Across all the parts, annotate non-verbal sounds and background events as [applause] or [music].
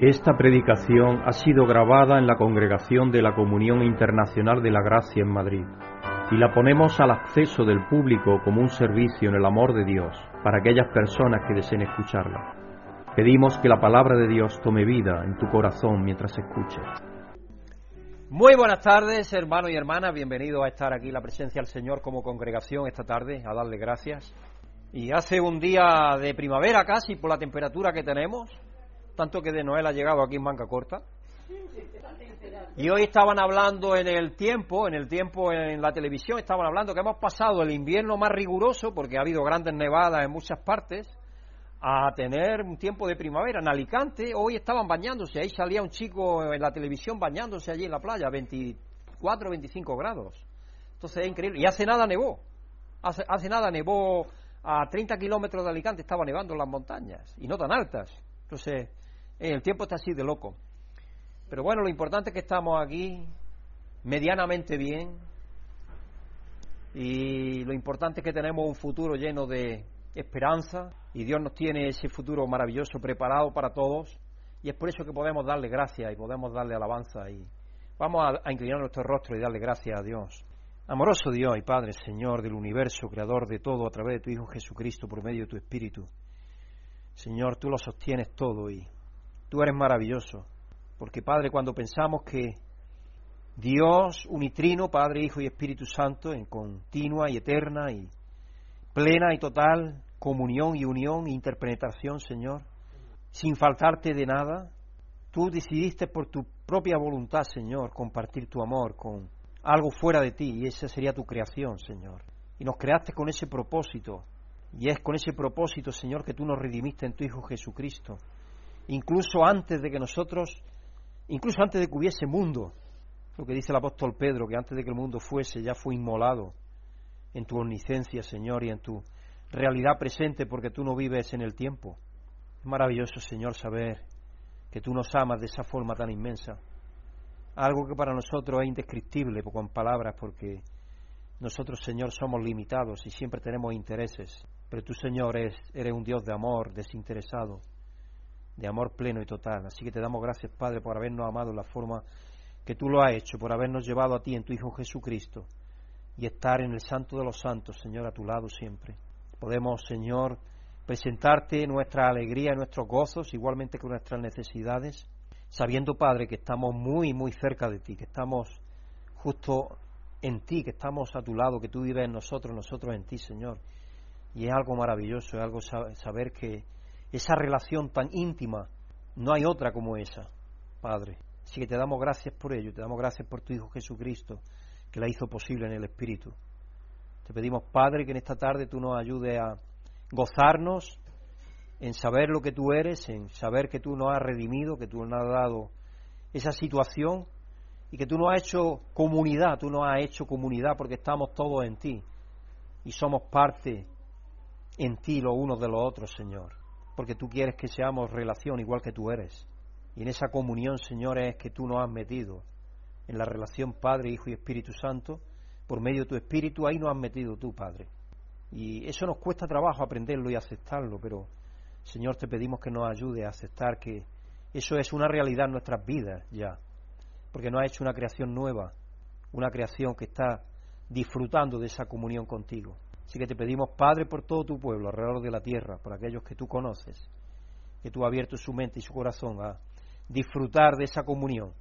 Esta predicación ha sido grabada en la Congregación de la Comunión Internacional de la Gracia en Madrid y la ponemos al acceso del público como un servicio en el amor de Dios para aquellas personas que deseen escucharla. Pedimos que la palabra de Dios tome vida en tu corazón mientras escuches. Muy buenas tardes, hermanos y hermanas. Bienvenidos a estar aquí en la presencia del Señor como congregación esta tarde, a darle gracias. Y hace un día de primavera casi por la temperatura que tenemos, tanto que de Noel ha llegado aquí en manga corta. Y hoy estaban hablando en el tiempo, en el tiempo en la televisión, estaban hablando que hemos pasado el invierno más riguroso, porque ha habido grandes nevadas en muchas partes, a tener un tiempo de primavera. En Alicante hoy estaban bañándose, ahí salía un chico en la televisión bañándose allí en la playa, 24, 25 grados. Entonces es increíble. Y hace nada nevó, hace, hace nada nevó a 30 kilómetros de Alicante, estaba nevando en las montañas, y no tan altas. Entonces el tiempo está así de loco. Pero bueno, lo importante es que estamos aquí medianamente bien y lo importante es que tenemos un futuro lleno de esperanza y Dios nos tiene ese futuro maravilloso preparado para todos y es por eso que podemos darle gracias y podemos darle alabanza y vamos a, a inclinar nuestro rostro y darle gracias a Dios. Amoroso Dios y Padre, Señor del universo, Creador de todo a través de tu Hijo Jesucristo por medio de tu Espíritu. Señor, tú lo sostienes todo y Tú eres maravilloso, porque Padre, cuando pensamos que Dios unitrino, Padre, Hijo y Espíritu Santo, en continua y eterna y plena y total comunión y unión e interpretación, Señor, sin faltarte de nada, tú decidiste por tu propia voluntad, Señor, compartir tu amor con algo fuera de ti, y esa sería tu creación, Señor. Y nos creaste con ese propósito, y es con ese propósito, Señor, que tú nos redimiste en tu Hijo Jesucristo incluso antes de que nosotros, incluso antes de que hubiese mundo, lo que dice el apóstol Pedro, que antes de que el mundo fuese ya fue inmolado en tu omnisciencia, Señor, y en tu realidad presente, porque tú no vives en el tiempo. Es maravilloso, Señor, saber que tú nos amas de esa forma tan inmensa. Algo que para nosotros es indescriptible con palabras, porque nosotros, Señor, somos limitados y siempre tenemos intereses. Pero tú, Señor, eres un Dios de amor desinteresado de amor pleno y total. Así que te damos gracias, Padre, por habernos amado en la forma que tú lo has hecho, por habernos llevado a ti en tu Hijo Jesucristo y estar en el Santo de los Santos, Señor, a tu lado siempre. Podemos, Señor, presentarte nuestra alegría nuestros gozos, igualmente que nuestras necesidades, sabiendo, Padre, que estamos muy, muy cerca de ti, que estamos justo en ti, que estamos a tu lado, que tú vives en nosotros, nosotros en ti, Señor. Y es algo maravilloso, es algo saber que esa relación tan íntima, no hay otra como esa, Padre. Así que te damos gracias por ello, te damos gracias por tu Hijo Jesucristo, que la hizo posible en el Espíritu. Te pedimos, Padre, que en esta tarde tú nos ayudes a gozarnos en saber lo que tú eres, en saber que tú nos has redimido, que tú nos has dado esa situación y que tú nos has hecho comunidad, tú nos has hecho comunidad porque estamos todos en ti y somos parte en ti los unos de los otros, Señor porque tú quieres que seamos relación igual que tú eres. Y en esa comunión, Señor, es que tú nos has metido en la relación Padre, Hijo y Espíritu Santo, por medio de tu Espíritu, ahí nos has metido tú, Padre. Y eso nos cuesta trabajo aprenderlo y aceptarlo, pero Señor, te pedimos que nos ayude a aceptar que eso es una realidad en nuestras vidas ya, porque nos ha hecho una creación nueva, una creación que está disfrutando de esa comunión contigo. Así que te pedimos, Padre, por todo tu pueblo alrededor de la tierra, por aquellos que tú conoces, que tú has abierto su mente y su corazón a disfrutar de esa comunión.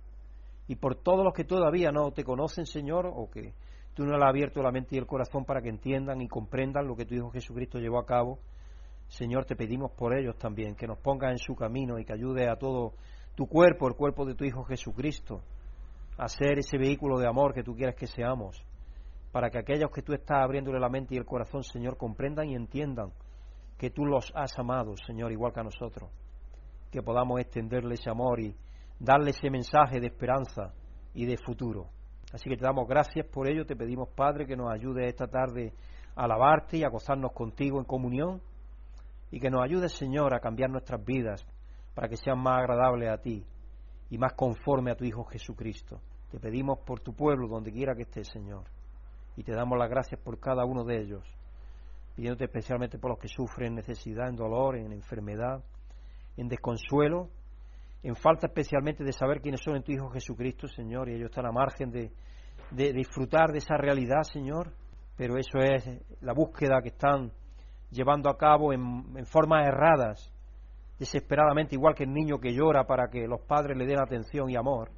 Y por todos los que todavía no te conocen, Señor, o que tú no le has abierto la mente y el corazón para que entiendan y comprendan lo que tu Hijo Jesucristo llevó a cabo, Señor, te pedimos por ellos también, que nos pongas en su camino y que ayude a todo tu cuerpo, el cuerpo de tu Hijo Jesucristo, a ser ese vehículo de amor que tú quieres que seamos para que aquellos que tú estás abriéndole la mente y el corazón, Señor, comprendan y entiendan que tú los has amado, Señor, igual que a nosotros. Que podamos extenderle ese amor y darle ese mensaje de esperanza y de futuro. Así que te damos gracias por ello, te pedimos, Padre, que nos ayude esta tarde a alabarte y a gozarnos contigo en comunión y que nos ayude, Señor, a cambiar nuestras vidas para que sean más agradables a ti y más conforme a tu Hijo Jesucristo. Te pedimos por tu pueblo, donde quiera que estés, Señor y te damos las gracias por cada uno de ellos, pidiéndote especialmente por los que sufren necesidad, en dolor, en enfermedad, en desconsuelo, en falta especialmente de saber quiénes son en tu Hijo Jesucristo, Señor, y ellos están a margen de, disfrutar de esa realidad, Señor, pero eso es la búsqueda que están llevando a cabo en, formas erradas, desesperadamente, igual que el niño que llora para que los padres le den atención y amor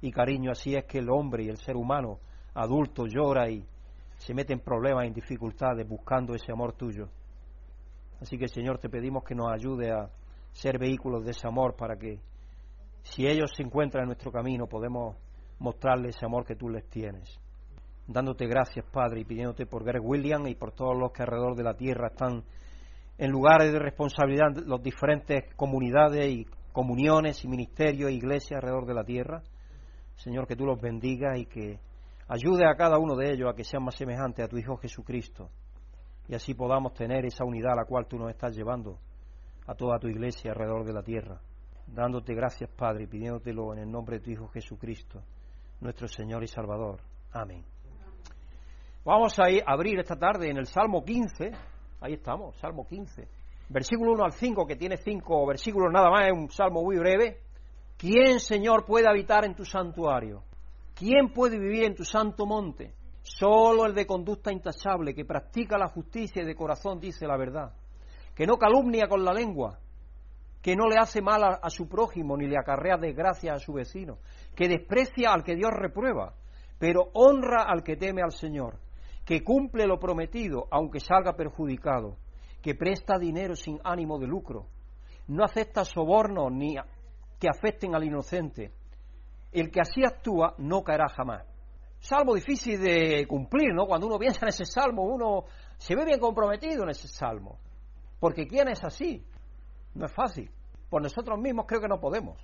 y cariño, así es que el hombre y el ser humano adulto llora y se mete en problemas, en dificultades, buscando ese amor tuyo. Así que, Señor, te pedimos que nos ayude a ser vehículos de ese amor para que, si ellos se encuentran en nuestro camino, podemos mostrarles ese amor que tú les tienes. Dándote gracias, Padre, y pidiéndote por Greg William y por todos los que alrededor de la tierra están en lugares de responsabilidad, las diferentes comunidades y comuniones y ministerios e iglesias alrededor de la tierra. Señor, que tú los bendigas y que ayude a cada uno de ellos a que sean más semejantes a tu Hijo Jesucristo y así podamos tener esa unidad a la cual tú nos estás llevando a toda tu iglesia alrededor de la tierra. Dándote gracias, Padre, y pidiéndotelo en el nombre de tu Hijo Jesucristo, nuestro Señor y Salvador. Amén. Vamos a abrir esta tarde en el Salmo 15. Ahí estamos, Salmo 15. Versículo 1 al 5, que tiene cinco versículos nada más, es un salmo muy breve. ¿Quién, Señor, puede habitar en tu santuario? ¿Quién puede vivir en tu santo monte? Solo el de conducta intachable, que practica la justicia y de corazón dice la verdad, que no calumnia con la lengua, que no le hace mal a, su prójimo ni le acarrea desgracia a su vecino, que desprecia al que Dios reprueba, pero honra al que teme al Señor, que cumple lo prometido aunque salga perjudicado, que presta dinero sin ánimo de lucro, no acepta sobornos ni que afecten al inocente. El que así actúa no caerá jamás salmo difícil de cumplir, ¿no? Cuando uno piensa en ese salmo, uno se ve bien comprometido en ese salmo. Porque ¿quién es así? No es fácil. Por nosotros mismos creo que no podemos.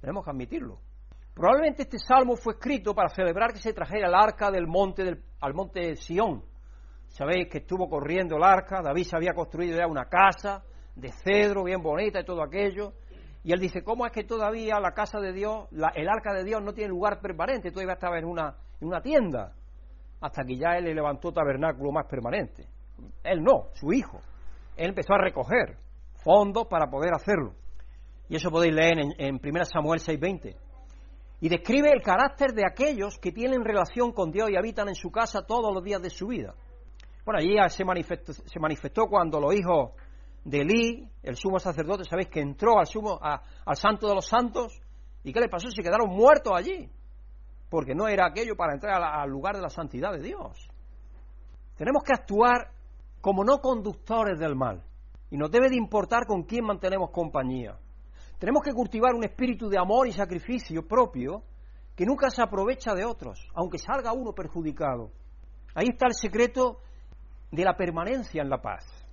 Tenemos que admitirlo. Probablemente este salmo fue escrito para celebrar que se trajera el arca del monte del, al monte de Sión. Sabéis que estuvo corriendo el arca, David se había construido ya una casa de cedro bien bonita y todo aquello. Y él dice, ¿cómo es que todavía la casa de Dios, el arca de Dios no tiene lugar permanente? Todavía estaba en una, en una tienda, hasta que ya él le levantó tabernáculo más permanente. Él no, su hijo. Él empezó a recoger fondos para poder hacerlo. Y eso podéis leer en, en 1 Samuel 6:20. Y describe el carácter de aquellos que tienen relación con Dios y habitan en su casa todos los días de su vida. Bueno, allí se manifestó, se manifestó cuando los hijos de Elí, el sumo sacerdote, sabéis que entró al, sumo, al santo de los santos, ¿y qué le pasó? Se quedaron muertos allí porque no era aquello para entrar al lugar de la santidad de Dios. Tenemos que actuar como no conductores del mal, y nos debe de importar con quién mantenemos compañía. Tenemos que cultivar un espíritu de amor y sacrificio propio que nunca se aprovecha de otros, aunque salga uno perjudicado. Ahí está el secreto de la permanencia en la paz.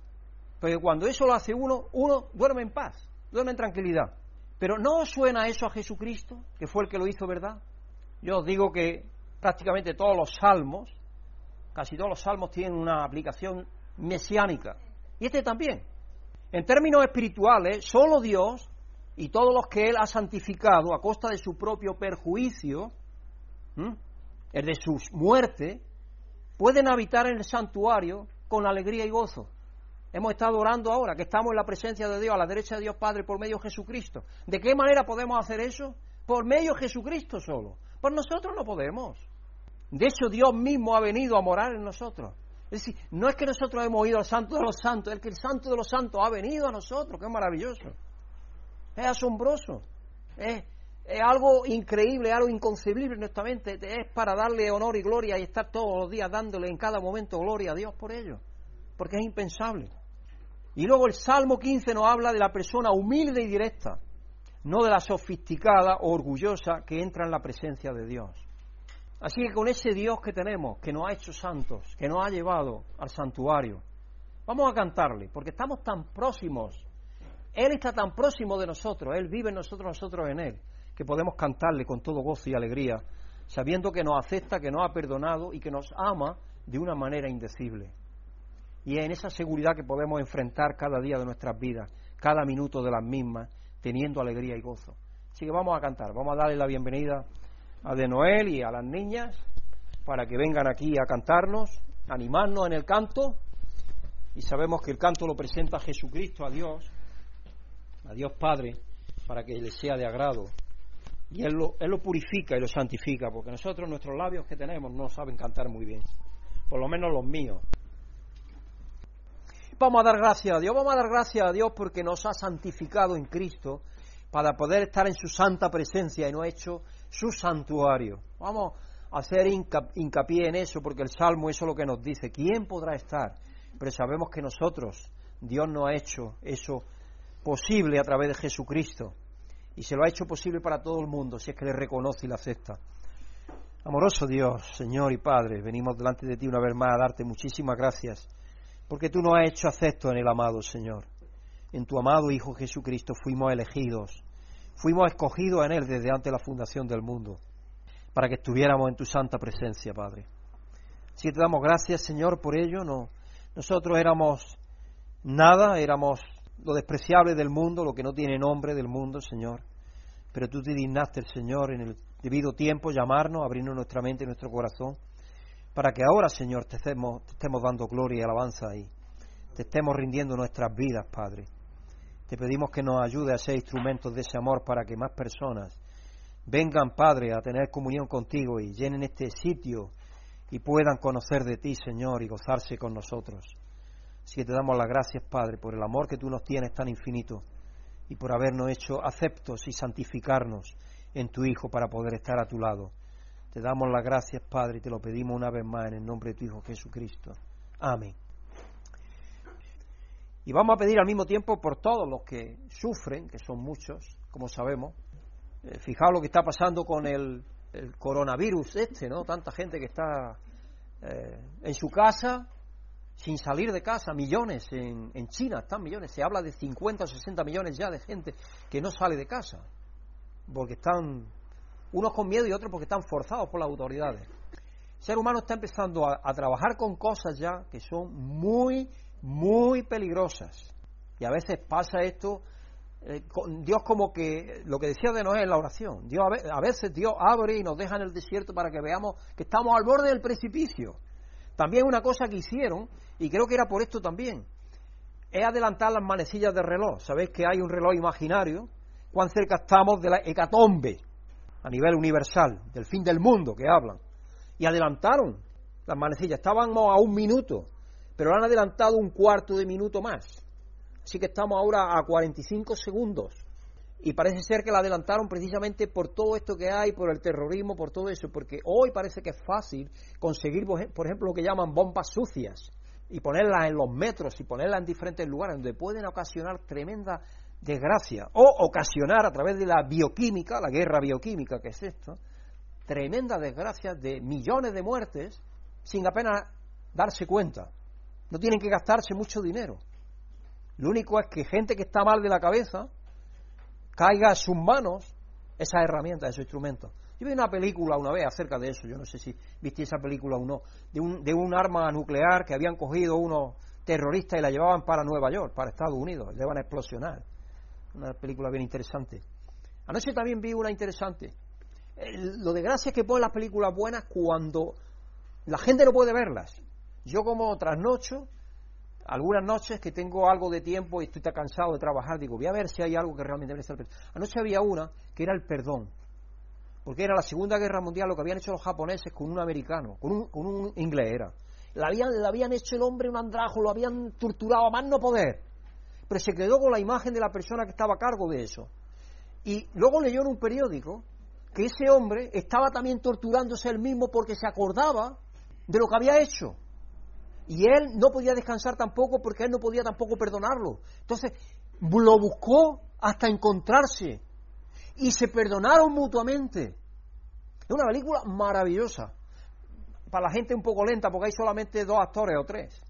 Porque cuando eso lo hace uno, uno duerme en paz, duerme en tranquilidad. Pero ¿no suena eso a Jesucristo, que fue el que lo hizo verdad? Yo os digo que prácticamente todos los salmos, casi todos los salmos tienen una aplicación mesiánica. Y este también. En términos espirituales, solo Dios y todos los que Él ha santificado a costa de su propio perjuicio, el de su muerte, pueden habitar en el santuario con alegría y gozo. Hemos estado orando ahora, que estamos en la presencia de Dios, a la derecha de Dios Padre, por medio de Jesucristo. ¿De qué manera podemos hacer eso? Por medio de Jesucristo solo. Por nosotros no podemos. De hecho, Dios mismo ha venido a morar en nosotros. Es decir, no es que nosotros hemos ido al Santo de los Santos, es que el Santo de los Santos ha venido a nosotros, que maravilloso. Es asombroso. Es, algo increíble, algo inconcebible en nuestra mente. Es para darle honor y gloria y estar todos los días dándole en cada momento gloria a Dios por ello. Porque es impensable. Y luego el Salmo 15 nos habla de la persona humilde y directa no de la sofisticada o orgullosa que entra en la presencia de Dios. Así que con ese Dios que tenemos, que nos ha hecho santos, que nos ha llevado al santuario, vamos a cantarle, porque estamos tan próximos. Él está tan próximo de nosotros, Él vive en nosotros, nosotros en Él, que podemos cantarle con todo gozo y alegría, sabiendo que nos acepta, que nos ha perdonado y que nos ama de una manera indecible. Y en esa seguridad que podemos enfrentar cada día de nuestras vidas, cada minuto de las mismas, teniendo alegría y gozo. Así que vamos a cantar, vamos a darle la bienvenida a De Noel y a las niñas para que vengan aquí a cantarnos, animarnos en el canto. Y sabemos que el canto lo presenta Jesucristo, a Dios, a Dios Padre, para que le sea de agrado. Y él lo, él lo purifica y lo santifica, porque nosotros nuestros labios que tenemos no saben cantar muy bien, por lo menos los míos. Vamos a dar gracias a Dios, vamos a dar gracias a Dios porque nos ha santificado en Cristo para poder estar en su santa presencia y nos ha hecho su santuario. Vamos a hacer hincapié en eso porque el Salmo eso es lo que nos dice. ¿Quién podrá estar? Pero sabemos que nosotros, Dios nos ha hecho eso posible a través de Jesucristo y se lo ha hecho posible para todo el mundo si es que le reconoce y le acepta. Amoroso Dios, Señor y Padre, venimos delante de ti una vez más a darte muchísimas gracias porque tú nos has hecho acepto en el amado Señor. En tu amado Hijo Jesucristo fuimos elegidos Fuimos escogidos en Él desde antes de la fundación del mundo, para que estuviéramos en tu santa presencia, Padre. Si te damos gracias, Señor, por ello. No, nosotros éramos nada, éramos lo despreciable del mundo, lo que no tiene nombre del mundo, Señor. Pero tú te dignaste, Señor, en el debido tiempo llamarnos, abrirnos nuestra mente y nuestro corazón, para que ahora, Señor, te estemos, te estemos dando gloria y alabanza y te estemos rindiendo nuestras vidas, Padre. Te pedimos que nos ayude a ser instrumentos de ese amor para que más personas vengan, Padre, a tener comunión contigo y llenen este sitio y puedan conocer de ti, Señor, y gozarse con nosotros. Así que te damos las gracias, Padre, por el amor que tú nos tienes tan infinito y por habernos hecho aceptos y santificarnos en tu Hijo para poder estar a tu lado. Te damos las gracias, Padre, y te lo pedimos una vez más en el nombre de tu Hijo Jesucristo. Amén. Y vamos a pedir al mismo tiempo por todos los que sufren, que son muchos, como sabemos. Eh, fijaos lo que está pasando con el, coronavirus este, ¿no? Tanta gente que está eh, en su casa, sin salir de casa, millones en, en, China, están millones, se habla de 50 o 60 millones ya de gente que no sale de casa, porque están unos con miedo y otros porque están forzados por las autoridades. El ser humano está empezando a trabajar con cosas ya que son muy muy peligrosas. Y a veces pasa esto, eh, Dios como que, lo que decía de Noé en la oración, Dios, a veces Dios abre y nos deja en el desierto para que veamos que estamos al borde del precipicio. También una cosa que hicieron, y creo que era por esto también, es adelantar las manecillas del reloj. Sabéis que hay un reloj imaginario, cuán cerca estamos de la hecatombe a nivel universal, del fin del mundo que hablan. Y adelantaron las manecillas, estábamos a un minuto pero lo han adelantado un cuarto de minuto más. Así que estamos ahora a 45 segundos. Y parece ser que la adelantaron precisamente por todo esto que hay, por el terrorismo, por todo eso, porque hoy parece que es fácil conseguir, por ejemplo, lo que llaman bombas sucias y ponerlas en los metros y ponerlas en diferentes lugares donde pueden ocasionar tremenda desgracia o ocasionar a través de la bioquímica, la guerra bioquímica que es esto, tremenda desgracia de millones de muertes sin apenas darse cuenta. No tienen que gastarse mucho dinero. Lo único es que gente que está mal de la cabeza caiga a sus manos esas herramientas, esos instrumentos. Yo vi una película una vez acerca de eso, yo no sé si viste esa película o no, de un, de un arma nuclear que habían cogido unos terroristas y la llevaban para Nueva York, para Estados Unidos, le van a explosionar. Una película bien interesante. Anoche también vi una interesante. lo de gracia es que ponen las películas buenas cuando la gente no puede verlas. Yo como trasnocho, algunas noches que tengo algo de tiempo y estoy tan cansado de trabajar, digo, voy a ver si hay algo que realmente debe estar. Anoche había una que era el perdón, porque era la Segunda Guerra Mundial lo que habían hecho los japoneses con un americano, con un, con un inglés era. Le habían, le habían hecho el hombre un andrajo, lo habían torturado a más no poder, pero se quedó con la imagen de la persona que estaba a cargo de eso. Y luego leyó en un periódico que ese hombre estaba también torturándose él mismo porque se acordaba de lo que había hecho. Y él no podía descansar tampoco porque él no podía tampoco perdonarlo. Entonces lo buscó hasta encontrarse y se perdonaron mutuamente. Es una película maravillosa. Para la gente un poco lenta porque hay solamente dos actores o tres.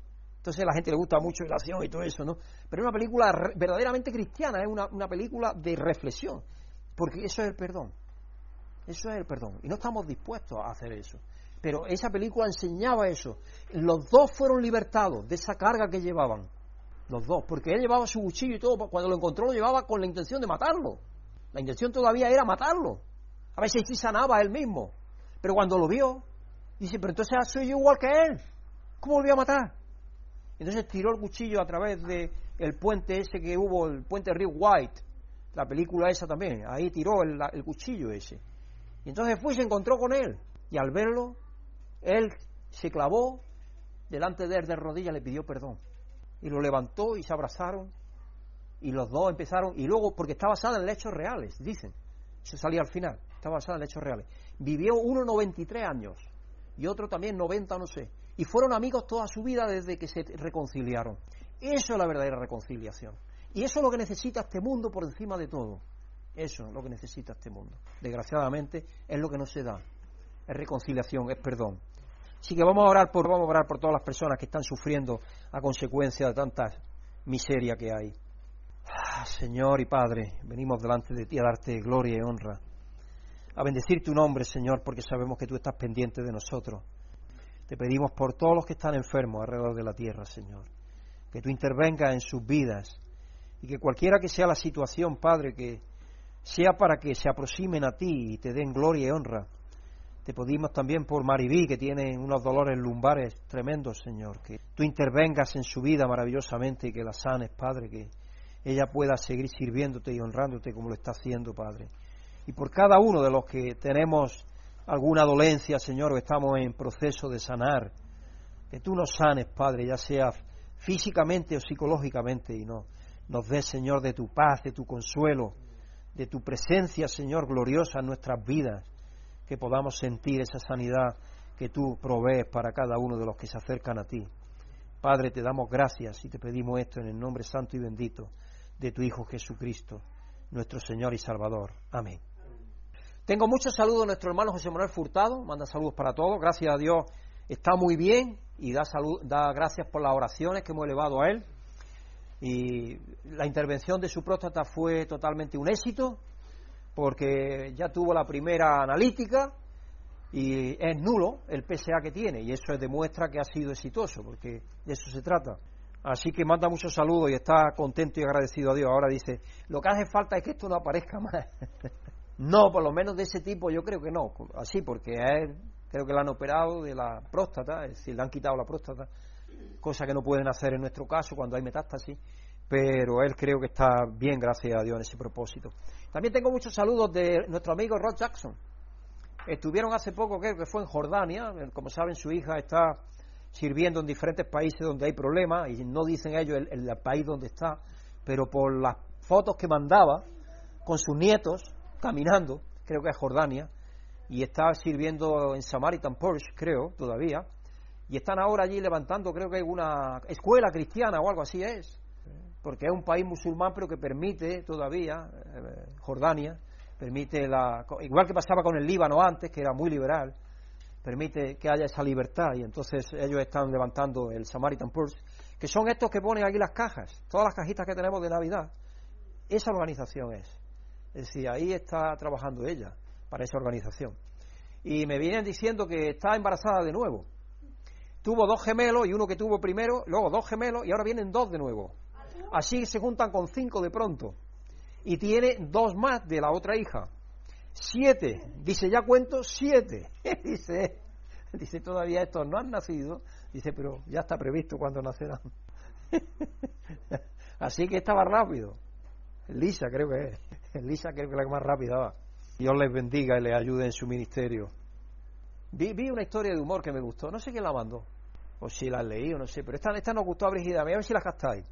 Entonces a la gente le gusta mucho la acción y todo eso, ¿no? Pero es una película verdaderamente cristiana, es una, una película de reflexión. Porque eso es el perdón. Eso es el perdón. Y no estamos dispuestos a hacer eso. Pero esa película enseñaba eso. Los dos fueron libertados de esa carga que llevaban. Los dos. Porque él llevaba su cuchillo y todo. Cuando lo encontró lo llevaba con la intención de matarlo. La intención todavía era matarlo. A veces sí sanaba él mismo. Pero cuando lo vio, dice, pero entonces soy yo igual que él. ¿Cómo lo voy a matar? Entonces tiró el cuchillo a través del el puente ese que hubo, el puente Río White, la película esa también, ahí tiró el, el cuchillo ese. Y entonces fue y se encontró con él. Y al verlo, él se clavó delante de él de rodillas, le pidió perdón. Y lo levantó y se abrazaron. Y los dos empezaron, y luego, porque está basada en hechos reales, dicen. Se salía al final, está basada en hechos reales. Vivió uno 93 años y otro también 90, no sé. Y fueron amigos toda su vida desde que se reconciliaron. Eso es la verdadera reconciliación. Y eso es lo que necesita este mundo por encima de todo. Eso es lo que necesita este mundo. Desgraciadamente es lo que no se da. Es reconciliación, es perdón. Así que vamos a orar por, vamos a orar por todas las personas que están sufriendo a consecuencia de tanta miseria que hay. Ah, Señor y Padre, venimos delante de ti a darte gloria y honra, a bendecir tu nombre, Señor, porque sabemos que tú estás pendiente de nosotros. Te pedimos por todos los que están enfermos alrededor de la tierra, Señor, que tú intervengas en sus vidas y que cualquiera que sea la situación, Padre, que sea para que se aproximen a ti y te den gloria y honra te pedimos también por Maribí, que tiene unos dolores lumbares tremendos, Señor, que tú intervengas en su vida maravillosamente y que la sanes, Padre, que ella pueda seguir sirviéndote y honrándote como lo está haciendo, Padre. Y por cada uno de los que tenemos alguna dolencia, Señor, o estamos en proceso de sanar, que tú nos sanes, Padre, ya sea físicamente o psicológicamente, y no, nos des, Señor, de tu paz, de tu consuelo, de tu presencia, Señor, gloriosa en nuestras vidas que podamos sentir esa sanidad que tú provees para cada uno de los que se acercan a ti. Padre, te damos gracias y te pedimos esto en el nombre santo y bendito de tu Hijo Jesucristo, nuestro Señor y Salvador. Amén. Tengo muchos saludos a nuestro hermano José Manuel Furtado, manda saludos para todos, gracias a Dios está muy bien y da, salud, da gracias por las oraciones que hemos elevado a él. Y la intervención de su próstata fue totalmente un éxito, porque ya tuvo la primera analítica y es nulo el PSA que tiene y eso demuestra que ha sido exitoso, porque de eso se trata. Así que manda muchos saludos y está contento y agradecido a Dios. Ahora dice, lo que hace falta es que esto no aparezca más. [laughs] no, por lo menos de ese tipo yo creo que no. Así, porque él creo que le han operado de la próstata, es decir, le han quitado la próstata, cosa que no pueden hacer en nuestro caso cuando hay metástasis pero él creo que está bien, gracias a Dios, en ese propósito. También tengo muchos saludos de nuestro amigo Rod Jackson. Estuvieron hace poco, creo que fue en Jordania, como saben, su hija está sirviendo en diferentes países donde hay problemas, y no dicen ellos el, el país donde está, pero por las fotos que mandaba con sus nietos caminando, creo que es Jordania, y está sirviendo en Samaritan Purse, creo, todavía, y están ahora allí levantando, creo que hay una escuela cristiana o algo así es, porque es un país musulmán pero que permite todavía, eh, Jordania, permite la, igual que pasaba con el Líbano antes, que era muy liberal, permite que haya esa libertad y entonces ellos están levantando el Samaritan Purse, que son estos que ponen aquí las cajas, todas las cajitas que tenemos de Navidad, esa organización es. Es decir, ahí está trabajando ella para esa organización. Y me vienen diciendo que está embarazada de nuevo. Tuvo dos gemelos y uno que tuvo primero, luego dos gemelos y ahora vienen dos de nuevo. Así se juntan con cinco de pronto. Y tiene dos más de la otra hija. Siete. Dice, ya cuento siete. [laughs] dice, dice, todavía estos no han nacido. Dice, pero ya está previsto cuando nacerán. [laughs] Así que estaba rápido. Lisa creo que es. Lisa creo que la que más rápida va. Dios les bendiga y les ayude en su ministerio. Vi, vi, una historia de humor que me gustó. No sé quién la mandó. O si la leí o no sé. Pero esta, esta nos gustó a Brigida. A ver si la gastáis.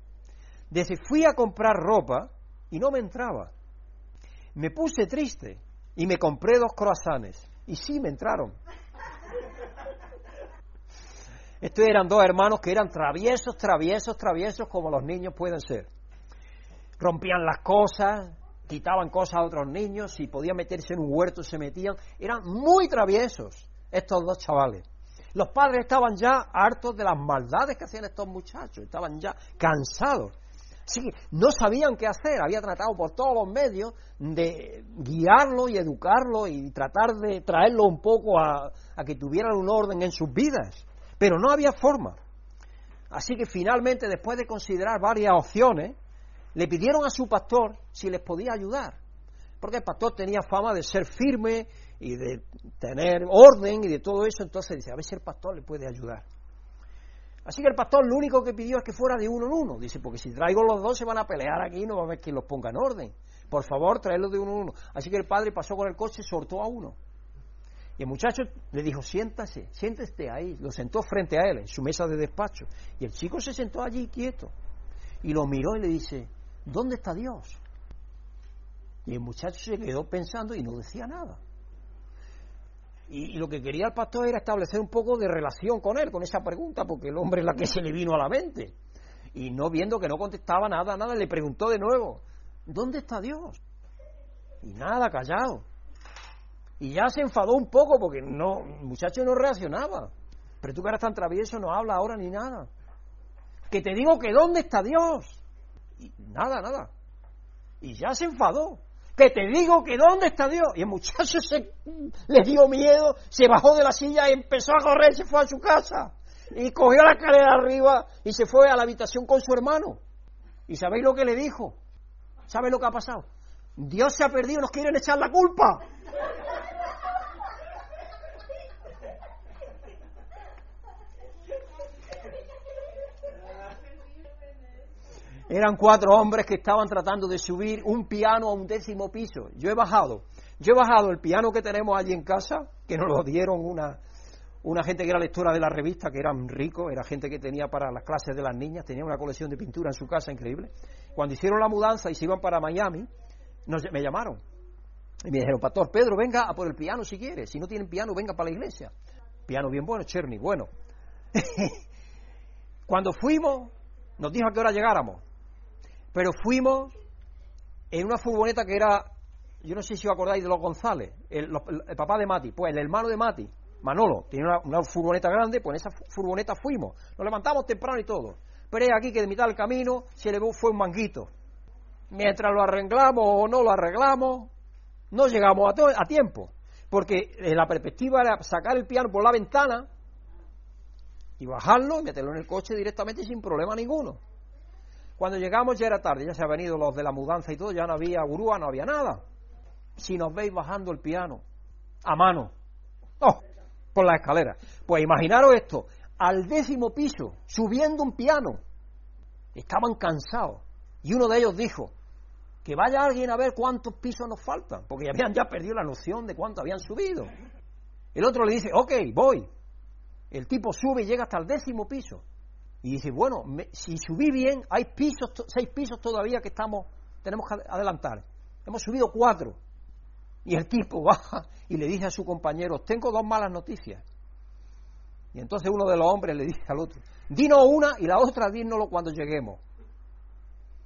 Desde fui a comprar ropa y no me entraba. Me puse triste y me compré dos croissants. Y sí me entraron. Estos eran dos hermanos que eran traviesos, traviesos, traviesos como los niños pueden ser. Rompían las cosas, quitaban cosas a otros niños, si podían meterse en un huerto se metían. Eran muy traviesos estos dos chavales. Los padres estaban ya hartos de las maldades que hacían estos muchachos, estaban ya cansados. Así que no sabían qué hacer, había tratado por todos los medios de guiarlo y educarlo y tratar de traerlo un poco a, que tuvieran un orden en sus vidas, pero no había forma. Así que finalmente, después de considerar varias opciones, le pidieron a su pastor si les podía ayudar, porque el pastor tenía fama de ser firme y de tener orden y de todo eso, entonces dice, a ver si el pastor le puede ayudar. Así que el pastor lo único que pidió es que fuera de uno en uno. Dice, porque si traigo los dos se van a pelear aquí y no va a haber quien los ponga en orden. Por favor, traedlo de uno en uno. Así que el padre pasó con el coche, sortó a uno. Y el muchacho le dijo, siéntase, siéntese ahí. Lo sentó frente a él, en su mesa de despacho. Y el chico se sentó allí quieto. Y lo miró y le dice, ¿dónde está Dios? Y el muchacho se quedó pensando y no decía nada. Y, lo que quería el pastor era establecer un poco de relación con él, con esa pregunta, porque el hombre es la que se le vino a la mente. Y no viendo que no contestaba nada, nada, le preguntó de nuevo, ¿dónde está Dios? Y nada, callado. Y ya se enfadó un poco porque no, el muchacho no reaccionaba. Pero tú que eres tan travieso no habla ahora ni nada. Que te digo que ¿dónde está Dios? Y nada, nada. Y ya se enfadó que te digo que dónde está Dios. Y el muchacho se, le dio miedo, se bajó de la silla y empezó a correr, se fue a su casa. Y cogió la escalera arriba y se fue a la habitación con su hermano. ¿Y sabéis lo que le dijo? ¿Sabéis lo que ha pasado? Dios se ha perdido, nos quieren echar la culpa. Eran cuatro hombres que estaban tratando de subir un piano a un décimo piso. Yo he bajado. Yo he bajado el piano que tenemos allí en casa, que nos lo dieron una, una gente que era lectora de la revista, que eran ricos, era gente que tenía para las clases de las niñas, tenía una colección de pintura en su casa increíble. Cuando hicieron la mudanza y se iban para Miami, me llamaron. Y me dijeron, Pastor Pedro, venga a por el piano si quiere. Si no tienen piano, venga para la iglesia. Piano bien bueno, Cherny, bueno. [laughs] Cuando fuimos, nos dijo a qué hora llegáramos. Pero fuimos en una furgoneta que era, yo no sé si os acordáis de los González, el, papá de Mati, pues el hermano de Mati, Manolo, tenía una, furgoneta grande, pues en esa furgoneta fuimos. Nos levantamos temprano y todo. Pero es aquí que de mitad del camino se le fue un manguito. Mientras lo arreglamos o no lo arreglamos, no llegamos a, a tiempo. Porque la perspectiva era sacar el piano por la ventana y bajarlo y meterlo en el coche directamente sin problema ninguno. Cuando llegamos ya era tarde, ya se han venido los de la mudanza y todo, ya no había grúa, no había nada. Si nos veis bajando el piano, a mano, oh, por la escalera. Pues imaginaros esto, al décimo piso, subiendo un piano. Estaban cansados. Y uno de ellos dijo, que vaya alguien a ver cuántos pisos nos faltan, porque habían ya perdido la noción de cuánto habían subido. El otro le dice, ok, voy. El tipo sube y llega hasta el décimo piso. Y dice, bueno, si subí bien, hay pisos, seis pisos todavía que estamos, tenemos que adelantar. Hemos subido cuatro. Y el tipo [laughs] baja y le dice a su compañero, tengo dos malas noticias. Y entonces uno de los hombres le dice al otro, dinos una y la otra dínoslo cuando lleguemos.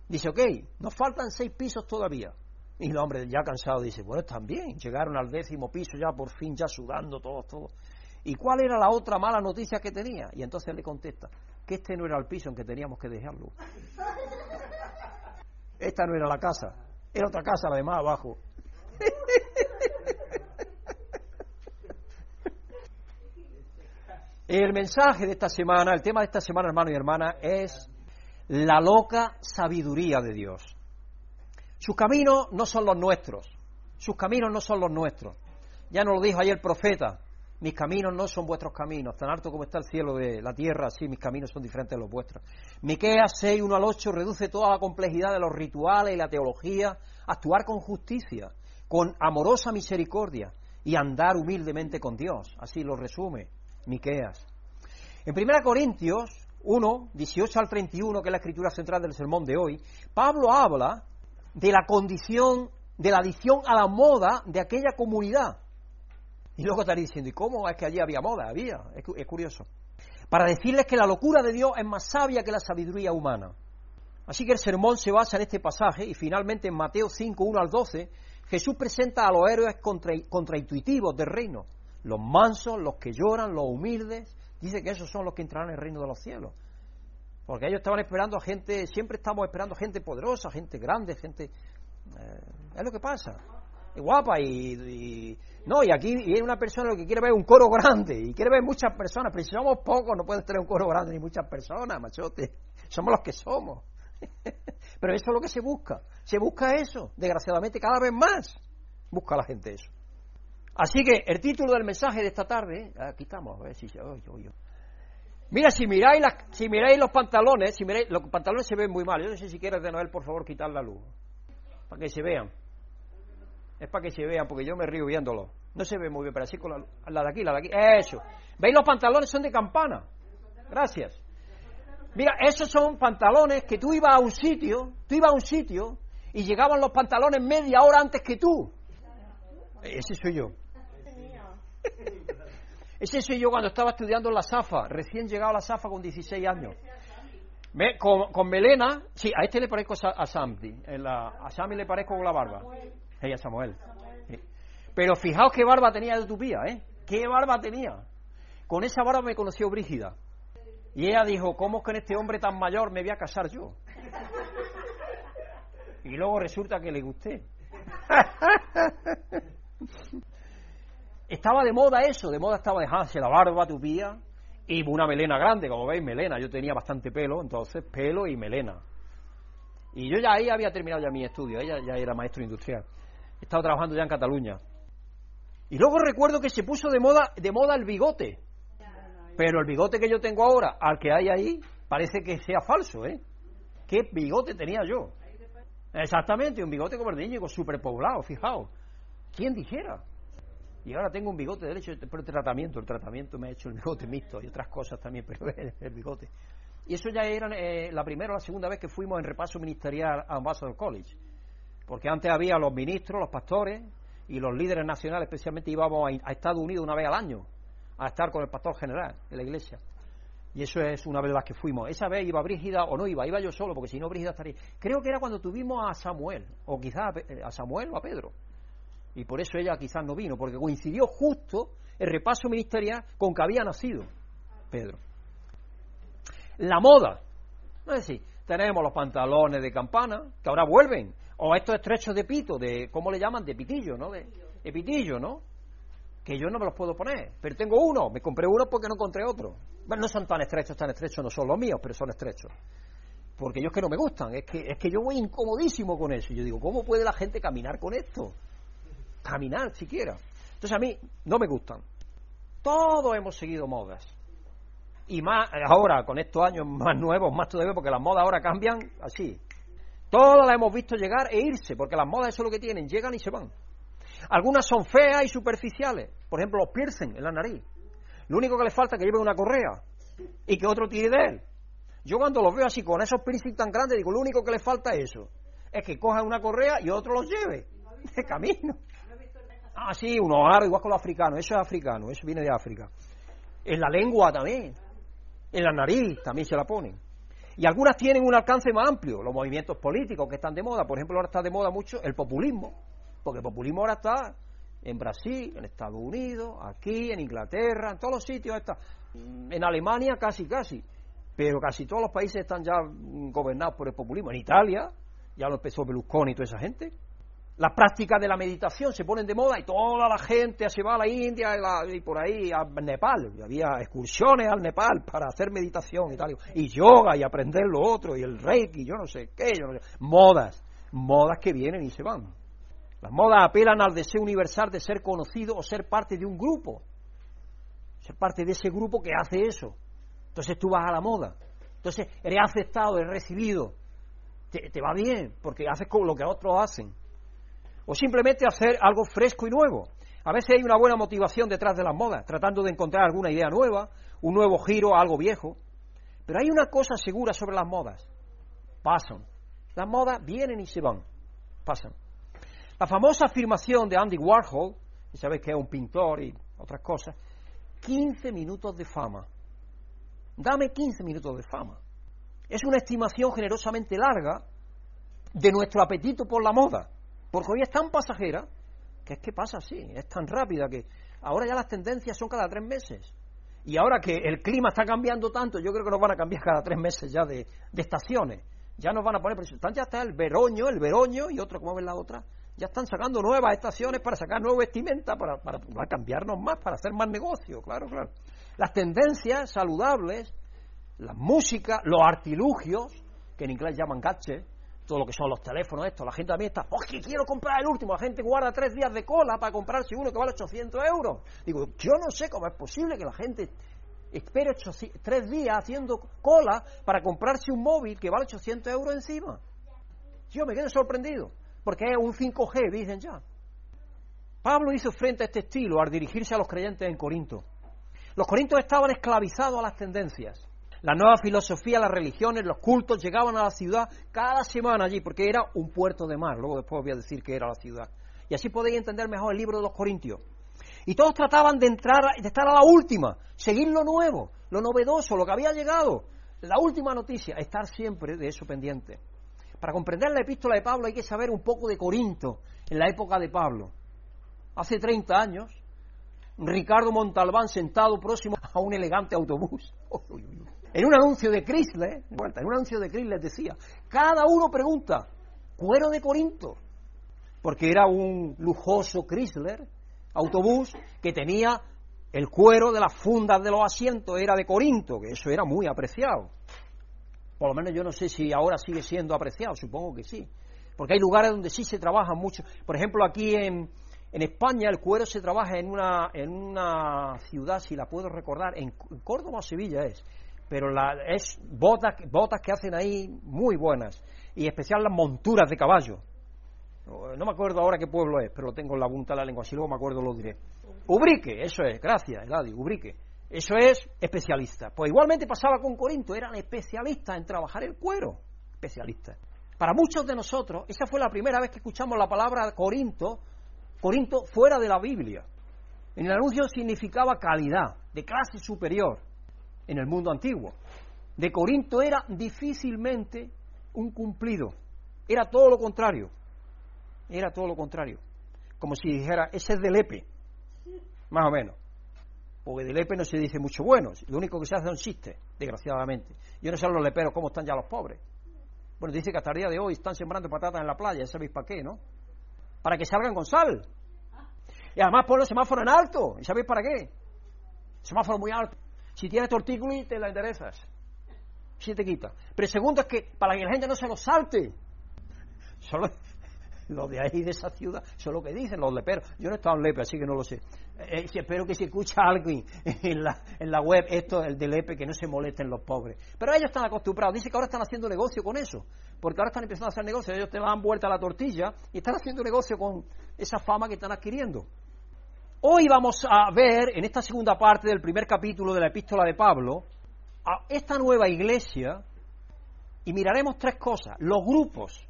Dice, ok, nos faltan seis pisos todavía. Y el hombre ya cansado dice, bueno, están bien, llegaron al décimo piso ya por fin, ya sudando todos, todos. ¿Y cuál era la otra mala noticia que tenía? Y entonces le contesta, que este no era el piso en que teníamos que dejarlo. Esta no era la casa, era otra casa, la de más abajo. El mensaje de esta semana, el tema de esta semana, hermano y hermana, es la loca sabiduría de Dios. Sus caminos no son los nuestros, sus caminos no son los nuestros. Ya nos lo dijo ayer el profeta, mis caminos no son vuestros caminos, tan alto como está el cielo de la tierra, así mis caminos son diferentes de los vuestros. Miqueas 6, 1 al 8 reduce toda la complejidad de los rituales y la teología actuar con justicia, con amorosa misericordia y andar humildemente con Dios. Así lo resume Miqueas. En 1 Corintios 1, 18 al 31, que es la escritura central del sermón de hoy, Pablo habla de la condición, de la adicción a la moda de aquella comunidad y luego estaría diciendo, ¿y cómo es que allí había moda? Había, es, curioso. Para decirles que la locura de Dios es más sabia que la sabiduría humana. Así que el sermón se basa en este pasaje y finalmente en Mateo 5, 1 al 12, Jesús presenta a los héroes contraintuitivos del reino. Los mansos, los que lloran, los humildes. Dice que esos son los que entrarán en el reino de los cielos. Porque ellos estaban esperando a gente, siempre estamos esperando gente poderosa, gente grande, gente... Eh, es lo que pasa guapa y, no, y aquí y una persona lo que quiere ver un coro grande y quiere ver muchas personas, pero si somos pocos no puedes tener un coro grande ni muchas personas, machote. [laughs] Somos los que somos. [laughs] pero eso es lo que se busca. Se busca eso, desgraciadamente cada vez más busca la gente eso. Así que el título del mensaje de esta tarde, aquí estamos, a ver si se oye. Mira, si miráis, si miráis los pantalones, si miráis, los pantalones se ven muy mal. Yo no sé si quieres de Noel, por favor, quitar la luz. para que se vean. Es para que se vean, porque yo me río viéndolo. No se ve muy bien, pero así con la, la de aquí, la de aquí. Eso. ¿Veis los pantalones? Son de campana. Gracias. Mira, esos son pantalones que tú ibas a un sitio, tú ibas a un sitio y llegaban los pantalones media hora antes que tú. Ese soy yo. Ese soy yo cuando estaba estudiando en la SAFA, recién llegado a la SAFA con 16 años. con, melena, sí, a este le parezco a, Samdi, a Sammy le parezco con la barba. Ella, Samuel. Pero fijaos qué barba tenía de tupía, ¿eh? ¿Qué barba tenía? Con esa barba me conoció Brígida. Y ella dijo, ¿cómo es que este hombre tan mayor me voy a casar yo? Y luego resulta que le gusté. estaba de moda eso, de moda estaba dejarse la barba tupía y una melena grande, como veis, melena. Yo tenía bastante pelo, entonces pelo y melena. Y yo ya ahí había terminado ya mi estudio, ella ya era maestro industrial. Estaba trabajando ya en Cataluña. Y luego recuerdo que se puso de moda, de moda el bigote. Pero el bigote que yo tengo ahora, al que hay ahí, parece que sea falso, ¿eh? ¿Qué bigote tenía yo? Exactamente, un bigote como el de Íñigo, súper poblado, fijaos. ¿Quién dijera? Y ahora tengo un bigote derecho, pero el tratamiento, el tratamiento me ha hecho el bigote mixto y otras cosas también, [laughs] pero el bigote. Y eso ya era eh, la primera o la segunda vez que fuimos en repaso ministerial a Ambassador College. Porque antes había los ministros, los pastores y los líderes nacionales, especialmente íbamos a Estados Unidos una vez al año a estar con el pastor general de la iglesia. Y eso es una vez las que fuimos. Esa vez iba Brígida o no iba, iba yo solo, porque si no Brígida estaría. Creo que era cuando tuvimos a Samuel, o quizás a Samuel o a Pedro. Y por eso ella quizás no vino, porque coincidió justo el repaso ministerial con que había nacido Pedro. La moda. No es decir, tenemos los pantalones de campana, que ahora vuelven, o estos estrechos de pito, de, ¿cómo le llaman? De pitillo, ¿no? De, pitillo, ¿no? que yo no me los puedo poner, pero tengo uno, me compré uno porque no encontré otro. Bueno, no son tan estrechos, tan estrechos, no son los míos, pero son estrechos. Porque ellos que no me gustan, es que, es que yo voy incomodísimo con eso. Y yo digo, ¿cómo puede la gente caminar con esto? Caminar siquiera. Entonces a mí no me gustan. Todos hemos seguido modas. Y más ahora, con estos años más nuevos, más todavía, porque las modas ahora cambian así. Todas las hemos visto llegar e irse, porque las modas eso es lo que tienen, llegan y se van. Algunas son feas y superficiales. Por ejemplo, los piercing en la nariz. Lo único que le falta es que lleve una correa y que otro tire de él. Yo cuando los veo así con esos piercing tan grandes, digo, lo único que le falta es eso. Es que coja una correa y otro los lleve de camino. Ah, sí, unos aros igual con los africanos. Eso es africano, eso viene de África. En la lengua también. En la nariz también se la ponen. Y algunas tienen un alcance más amplio. Los movimientos políticos que están de moda. Por ejemplo, ahora está de moda mucho el populismo porque el populismo ahora está en Brasil, en Estados Unidos, aquí, en Inglaterra, en todos los sitios está. En Alemania casi, casi. Pero casi todos los países están ya gobernados por el populismo. En Italia ya lo empezó Berlusconi y toda esa gente. Las prácticas de la meditación se ponen de moda y toda la gente se va a la India y, por ahí a Nepal. Y había excursiones al Nepal para hacer meditación y tal. Y yoga y aprender lo otro y el reiki, yo no sé qué, yo no sé. Modas, modas que vienen y se van. Las modas apelan al deseo universal de ser conocido o ser parte de un grupo. Ser parte de ese grupo que hace eso. Entonces tú vas a la moda. Entonces eres aceptado, eres recibido. Te, va bien porque haces lo que otros hacen. O simplemente hacer algo fresco y nuevo. A veces hay una buena motivación detrás de las modas, tratando de encontrar alguna idea nueva, un nuevo giro a algo viejo. Pero hay una cosa segura sobre las modas. Pasan. Las modas vienen y se van. Pasan. La famosa afirmación de Andy Warhol, y sabéis que es un pintor y otras cosas, 15 minutos de fama. Dame 15 minutos de fama. Es una estimación generosamente larga de nuestro apetito por la moda, porque hoy es tan pasajera que es que pasa así, es tan rápida que ahora ya las tendencias son cada tres meses. Y ahora que el clima está cambiando tanto, yo creo que nos van a cambiar cada tres meses ya de, estaciones. Ya nos van a poner, ya está el veroño, el veroño y otro, ¿cómo ves la otra? ya están sacando nuevas estaciones para sacar nueva vestimenta, para, para, cambiarnos más, para hacer más negocio, claro, claro. Las tendencias saludables, la música, los artilugios, que en inglés llaman gadgets, todo lo que son los teléfonos, esto, la gente también está, ¡oh, quiero comprar el último! La gente guarda tres días de cola para comprarse uno que vale 800 euros. Digo, yo no sé cómo es posible que la gente espere tres días haciendo cola para comprarse un móvil que vale 800 euros encima. Yo me quedo sorprendido. porque es un 5G, dicen ya. Pablo hizo frente a este estilo al dirigirse a los creyentes en Corinto. Los corintios estaban esclavizados a las tendencias. La nueva filosofía, las religiones, los cultos llegaban a la ciudad cada semana allí, porque era un puerto de mar. Luego después voy a decir que era la ciudad. Y así podéis entender mejor el libro de los Corintios. Y todos trataban de entrar, de estar a la última, seguir lo nuevo, lo novedoso, lo que había llegado, la última noticia, estar siempre de eso pendiente. Para comprender la epístola de Pablo hay que saber un poco de Corinto en la época de Pablo. Hace 30 años, Ricardo Montalbán sentado próximo a un elegante autobús. [laughs] En un anuncio de Chrysler, en un anuncio de Chrysler decía, cada uno pregunta, cuero de Corinto, porque era un lujoso Chrysler autobús que tenía el cuero de las fundas de los asientos, era de Corinto, que eso era muy apreciado. Por lo menos yo no sé si ahora sigue siendo apreciado, supongo que sí. Porque hay lugares donde sí se trabaja mucho. Por ejemplo, aquí en, en España el cuero se trabaja en una, en una ciudad, si la puedo recordar, en Córdoba o Sevilla es, pero la, es botas, botas que hacen ahí muy buenas, y especial las monturas de caballo. No me acuerdo ahora qué pueblo es, pero lo tengo en la punta de la lengua, si luego me acuerdo lo diré. Ubrique, eso es, gracias, Eladio, Ubrique. Eso es especialista. Pues igualmente pasaba con Corinto, eran especialistas en trabajar el cuero, especialistas. Para muchos de nosotros, esa fue la primera vez que escuchamos la palabra Corinto, Corinto fuera de la Biblia. En el anuncio significaba calidad, de clase superior, en el mundo antiguo. De Corinto era difícilmente un cumplido, era todo lo contrario, era todo lo contrario. Como si dijera, ese es de Lepe, más o menos. Porque de Lepe no se dice mucho bueno, lo único que se hace es un chiste, desgraciadamente. Yo no sé los leperos cómo están ya los pobres. Bueno, dice que hasta el día de hoy están sembrando patatas en la playa, ya sabéis para qué, ¿no? Para que salgan con sal. Y además pon el semáforo en alto. ¿Y sabéis para qué? Semáforo muy alto. Si tienes tortícula, te la enderezas. Si te quita. Pero el segundo es que para que la gente no se lo salte. Solo [laughs] los de ahí de esa ciudad son lo que dicen los leperos. Yo no he estado en Lepe, así que no lo sé. Eh, espero que si escucha alguien [laughs] en la, en la web esto, el de Lepe, que no se molesten los pobres. Pero ellos están acostumbrados. Dice que ahora están haciendo negocio con eso. Porque ahora están empezando a hacer negocio. Ellos te dan vuelta la tortilla y están haciendo negocio con esa fama que están adquiriendo. Hoy vamos a ver, en esta segunda parte del primer capítulo de la epístola de Pablo, a esta nueva iglesia y miraremos tres cosas. Los grupos.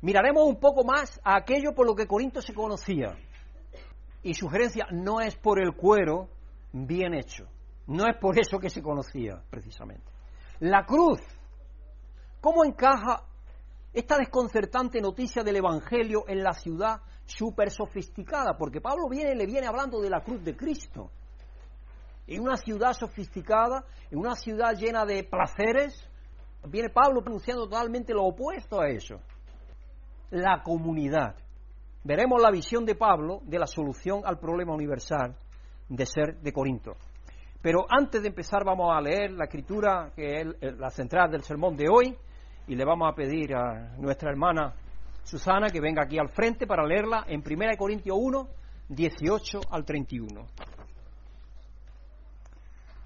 Miraremos un poco más a aquello por lo que Corinto se conocía. Y sugerencia, no es por el cuero bien hecho. No es por eso que se conocía, precisamente. La cruz. ¿Cómo encaja esta desconcertante noticia del Evangelio en la ciudad súper sofisticada, porque Pablo viene, le viene hablando de la cruz de Cristo. En una ciudad sofisticada, en una ciudad llena de placeres, viene Pablo pronunciando totalmente lo opuesto a eso. La comunidad. Veremos la visión de Pablo de la solución al problema universal de ser de Corinto. Pero antes de empezar vamos a leer la escritura que es la central del sermón de hoy y le vamos a pedir a nuestra hermana Susana que venga aquí al frente para leerla en 1 Corintios 1, 18 al 31.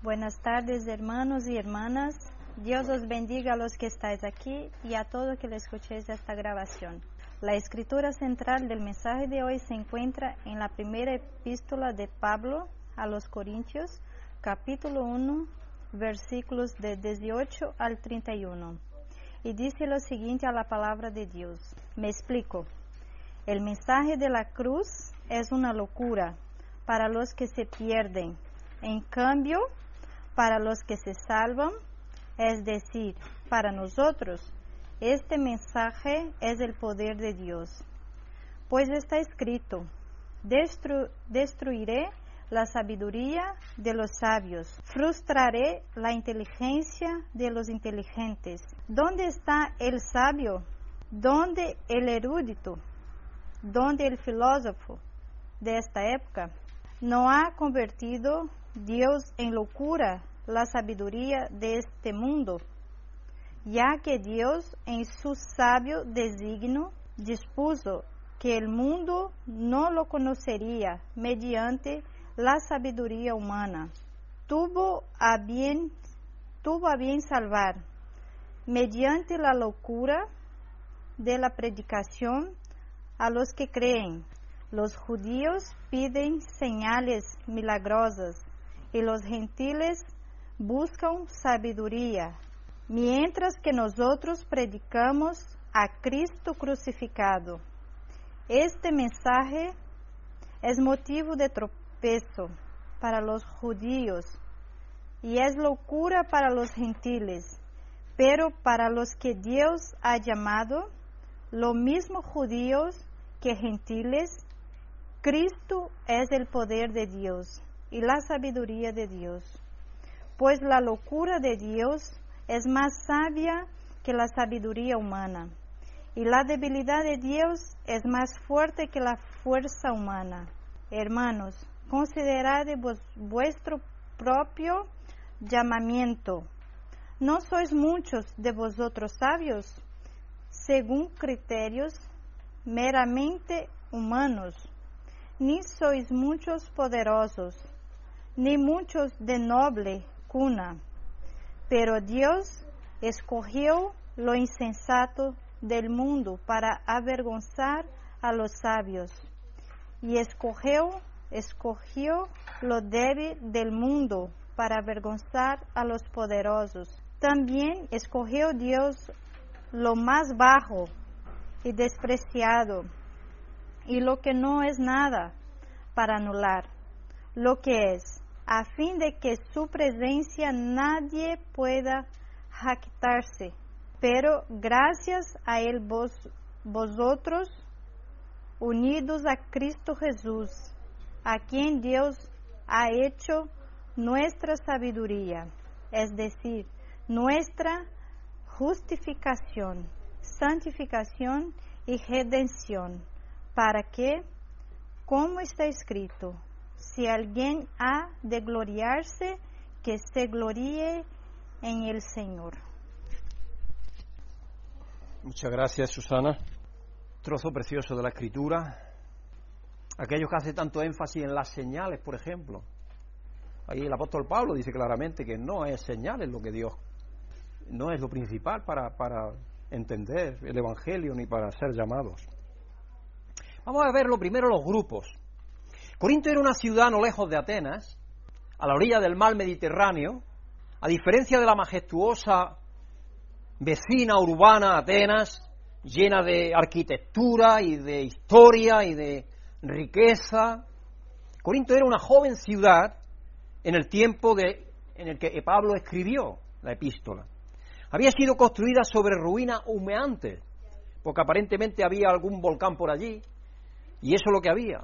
Buenas tardes, hermanos y hermanas. Dios os bendiga a los que estáis aquí y a todos que le escuchéis esta grabación. La escritura central del mensaje de hoy se encuentra en la primera epístola de Pablo a los Corintios, capítulo 1, versículos de 18 al 31 y dice lo siguiente a la palabra de Dios. Me explico. El mensaje de la cruz es una locura para los que se pierden. En cambio, para los que se salvan, es decir, para nosotros, este mensaje es el poder de Dios. Pues está escrito, destruiré la sabiduría de los sabios, frustraré la inteligencia de los inteligentes. ¿Dónde está el sabio? ¿Dónde el erudito? ¿Dónde el filósofo de esta época? ¿No ha convertido Dios en locura la sabiduría de este mundo? Ya que Dios en su sabio designio dispuso que el mundo no lo conocería mediante la sabiduría humana. Tuvo a bien, salvar, mediante la locura de la predicación, a los que creen. Los judíos piden señales milagrosas y los gentiles buscan sabiduría, mientras que nosotros predicamos a Cristo crucificado. Este mensaje es motivo de tropezo para los judíos y es locura para los gentiles, pero para los que Dios ha llamado, lo mismo judíos que gentiles, Cristo es el poder de Dios y la sabiduría de Dios. Pues la locura de Dios es más sabia que la sabiduría humana, y la debilidad de Dios es más fuerte que la fuerza humana. Hermanos, considerad vuestro propio llamamiento. ¿No sois muchos de vosotros sabios, según criterios meramente humanos? Ni sois muchos poderosos, ni muchos de noble cuna, pero Dios escogió lo insensato del mundo para avergonzar a los sabios, y escogió, escogió lo débil del mundo para avergonzar a los poderosos. También escogió Dios lo más bajo y despreciado, y lo que no es nada, para anular lo que es, a fin de que su presencia nadie pueda jactarse. Pero gracias a Él vos, vosotros, unidos a Cristo Jesús, a quien Dios ha hecho nuestra sabiduría, es decir, nuestra justificación, santificación y redención, para que, como está escrito, si alguien ha de gloriarse, que se gloríe en el Señor. Muchas gracias, Susana. Trozo precioso de la escritura. Aquellos que hacen tanto énfasis en las señales, por ejemplo, Ahí el apóstol Pablo dice claramente que no es señales lo que Dios, no es lo principal para, para entender el Evangelio ni para ser llamados. Vamos a ver lo primero los grupos. Corinto era una ciudad no lejos de Atenas, a la orilla del mar Mediterráneo, a diferencia de la majestuosa vecina urbana Atenas, llena de arquitectura y de historia y de riqueza. Corinto era una joven ciudad en el tiempo de, en el que Pablo escribió la epístola. Había sido construida sobre ruinas humeantes, porque aparentemente había algún volcán por allí, y eso es lo que había.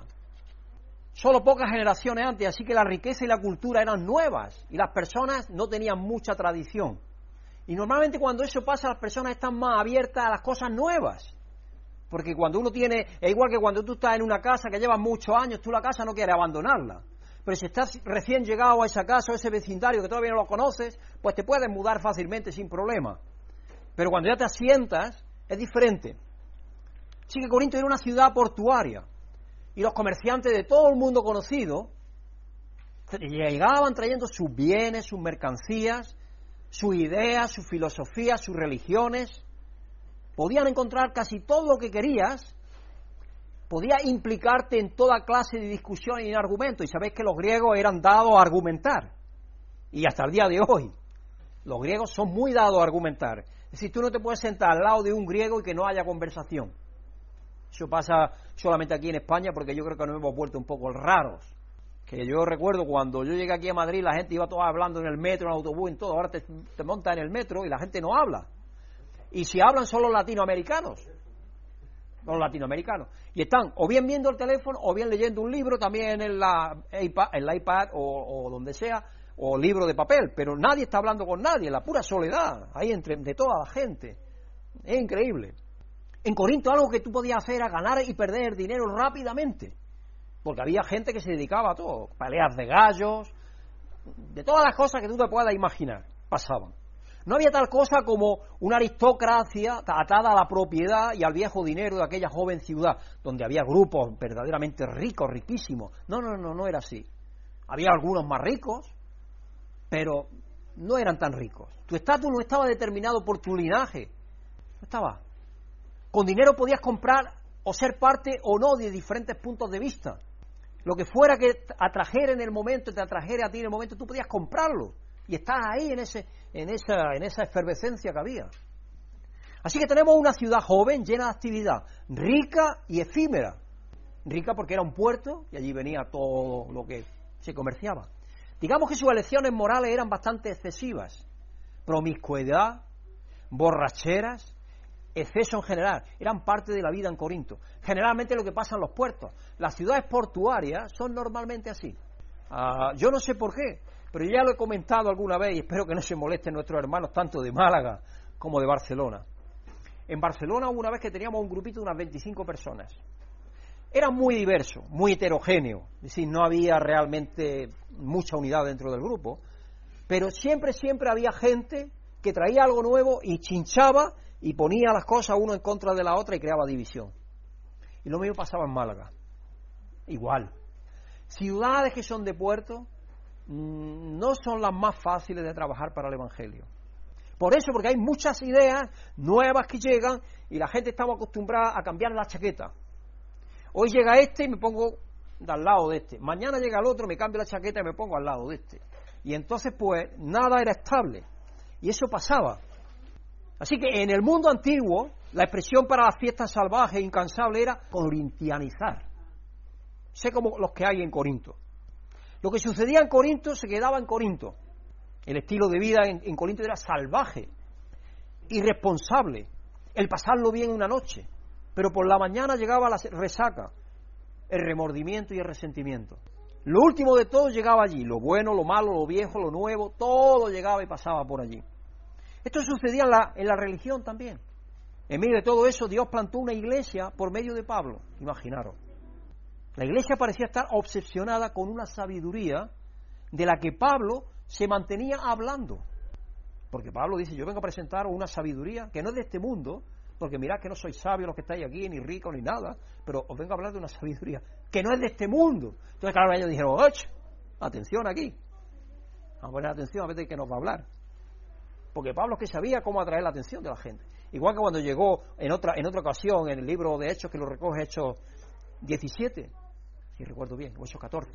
Solo pocas generaciones antes, así que la riqueza y la cultura eran nuevas, y las personas no tenían mucha tradición. Y normalmente cuando eso pasa, las personas están más abiertas a las cosas nuevas. Porque cuando uno tiene, es igual que cuando tú estás en una casa que lleva muchos años, tú la casa no quieres abandonarla. Pero si estás recién llegado a esa casa o ese vecindario que todavía no lo conoces, pues te puedes mudar fácilmente sin problema. Pero cuando ya te asientas, es diferente. Así que Corinto era una ciudad portuaria y los comerciantes de todo el mundo conocido llegaban trayendo sus bienes, sus mercancías, sus ideas, sus filosofías, sus religiones. Podían encontrar casi todo lo que querías podía implicarte en toda clase de discusión y argumento. Y sabéis que los griegos eran dados a argumentar. Y hasta el día de hoy, los griegos son muy dados a argumentar. Es decir, tú no te puedes sentar al lado de un griego y que no haya conversación. Eso pasa solamente aquí en España porque yo creo que nos hemos vuelto un poco raros. Que yo recuerdo cuando yo llegué aquí a Madrid, la gente iba toda hablando en el metro, en el autobús, en todo. Ahora te, te montas en el metro y la gente no habla. Y si hablan son los latinoamericanos los latinoamericanos. Y están o bien viendo el teléfono o bien leyendo un libro, también en la iPad, el iPad o, donde sea, o libro de papel, pero nadie está hablando con nadie, la pura soledad, ahí entre de toda la gente. Es increíble. En Corinto algo que tú podías hacer era ganar y perder dinero rápidamente, porque había gente que se dedicaba a todo, peleas de gallos, de todas las cosas que tú te puedas imaginar, pasaban. No había tal cosa como una aristocracia atada a la propiedad y al viejo dinero de aquella joven ciudad, donde había grupos verdaderamente ricos, riquísimos. No, no, no, no era así. Había algunos más ricos, pero no eran tan ricos. Tu estatus no estaba determinado por tu linaje. No estaba. Con dinero podías comprar o ser parte o no de diferentes puntos de vista. Lo que fuera que atrajera en el momento, te atrajera a ti en el momento, tú podías comprarlo. Y estás ahí en, ese, en, esa, en esa efervescencia que había. Así que tenemos una ciudad joven, llena de actividad, rica y efímera. Rica porque era un puerto y allí venía todo lo que se comerciaba. Digamos que sus elecciones morales eran bastante excesivas. Promiscuidad, borracheras, exceso en general, eran parte de la vida en Corinto. Generalmente lo que pasa en los puertos. Las ciudades portuarias son normalmente así. Ah, yo no sé por qué, pero ya lo he comentado alguna vez y espero que no se molesten nuestros hermanos tanto de Málaga como de Barcelona. En Barcelona hubo una vez que teníamos un grupito de unas 25 personas. Era muy diverso, muy heterogéneo, es decir, no había realmente mucha unidad dentro del grupo, pero siempre, siempre había gente que traía algo nuevo y chinchaba y ponía las cosas uno en contra de la otra y creaba división. Y lo mismo pasaba en Málaga. Igual. Ciudades que son de puerto no son las más fáciles de trabajar para el Evangelio. Por eso, porque hay muchas ideas nuevas que llegan y la gente estaba acostumbrada a cambiar la chaqueta. Hoy llega este y me pongo al lado de este. Mañana llega el otro, me cambio la chaqueta y me pongo al lado de este. Y entonces, pues, nada era estable. Y eso pasaba. Así que en el mundo antiguo, la expresión para las fiestas salvajes e incansables era corintianizar. Sé como los que hay en Corinto. Lo que sucedía en Corinto se quedaba en Corinto. El estilo de vida en, Corinto era salvaje, irresponsable, el pasarlo bien una noche, pero por la mañana llegaba la resaca, el remordimiento y el resentimiento. Lo último de todo llegaba allí, lo bueno, lo malo, lo viejo, lo nuevo, todo llegaba y pasaba por allí. Esto sucedía en la, en la religión también. En medio de todo eso, Dios plantó una iglesia por medio de Pablo, imaginaros. La iglesia parecía estar obsesionada con una sabiduría de la que Pablo se mantenía hablando. Porque Pablo dice, yo vengo a presentar una sabiduría que no es de este mundo, porque mirad que no soy sabio los que estáis aquí, ni rico, ni nada, pero os vengo a hablar de una sabiduría que no es de este mundo. Entonces, claro, ellos dijeron, ¡och! Atención aquí. Vamos a poner atención a ver de qué nos va a hablar. Porque Pablo es que sabía cómo atraer la atención de la gente. Igual que cuando llegó en otra, en otra ocasión en el libro de Hechos, que lo recoge Hechos 17, si recuerdo bien, o Hechos 14,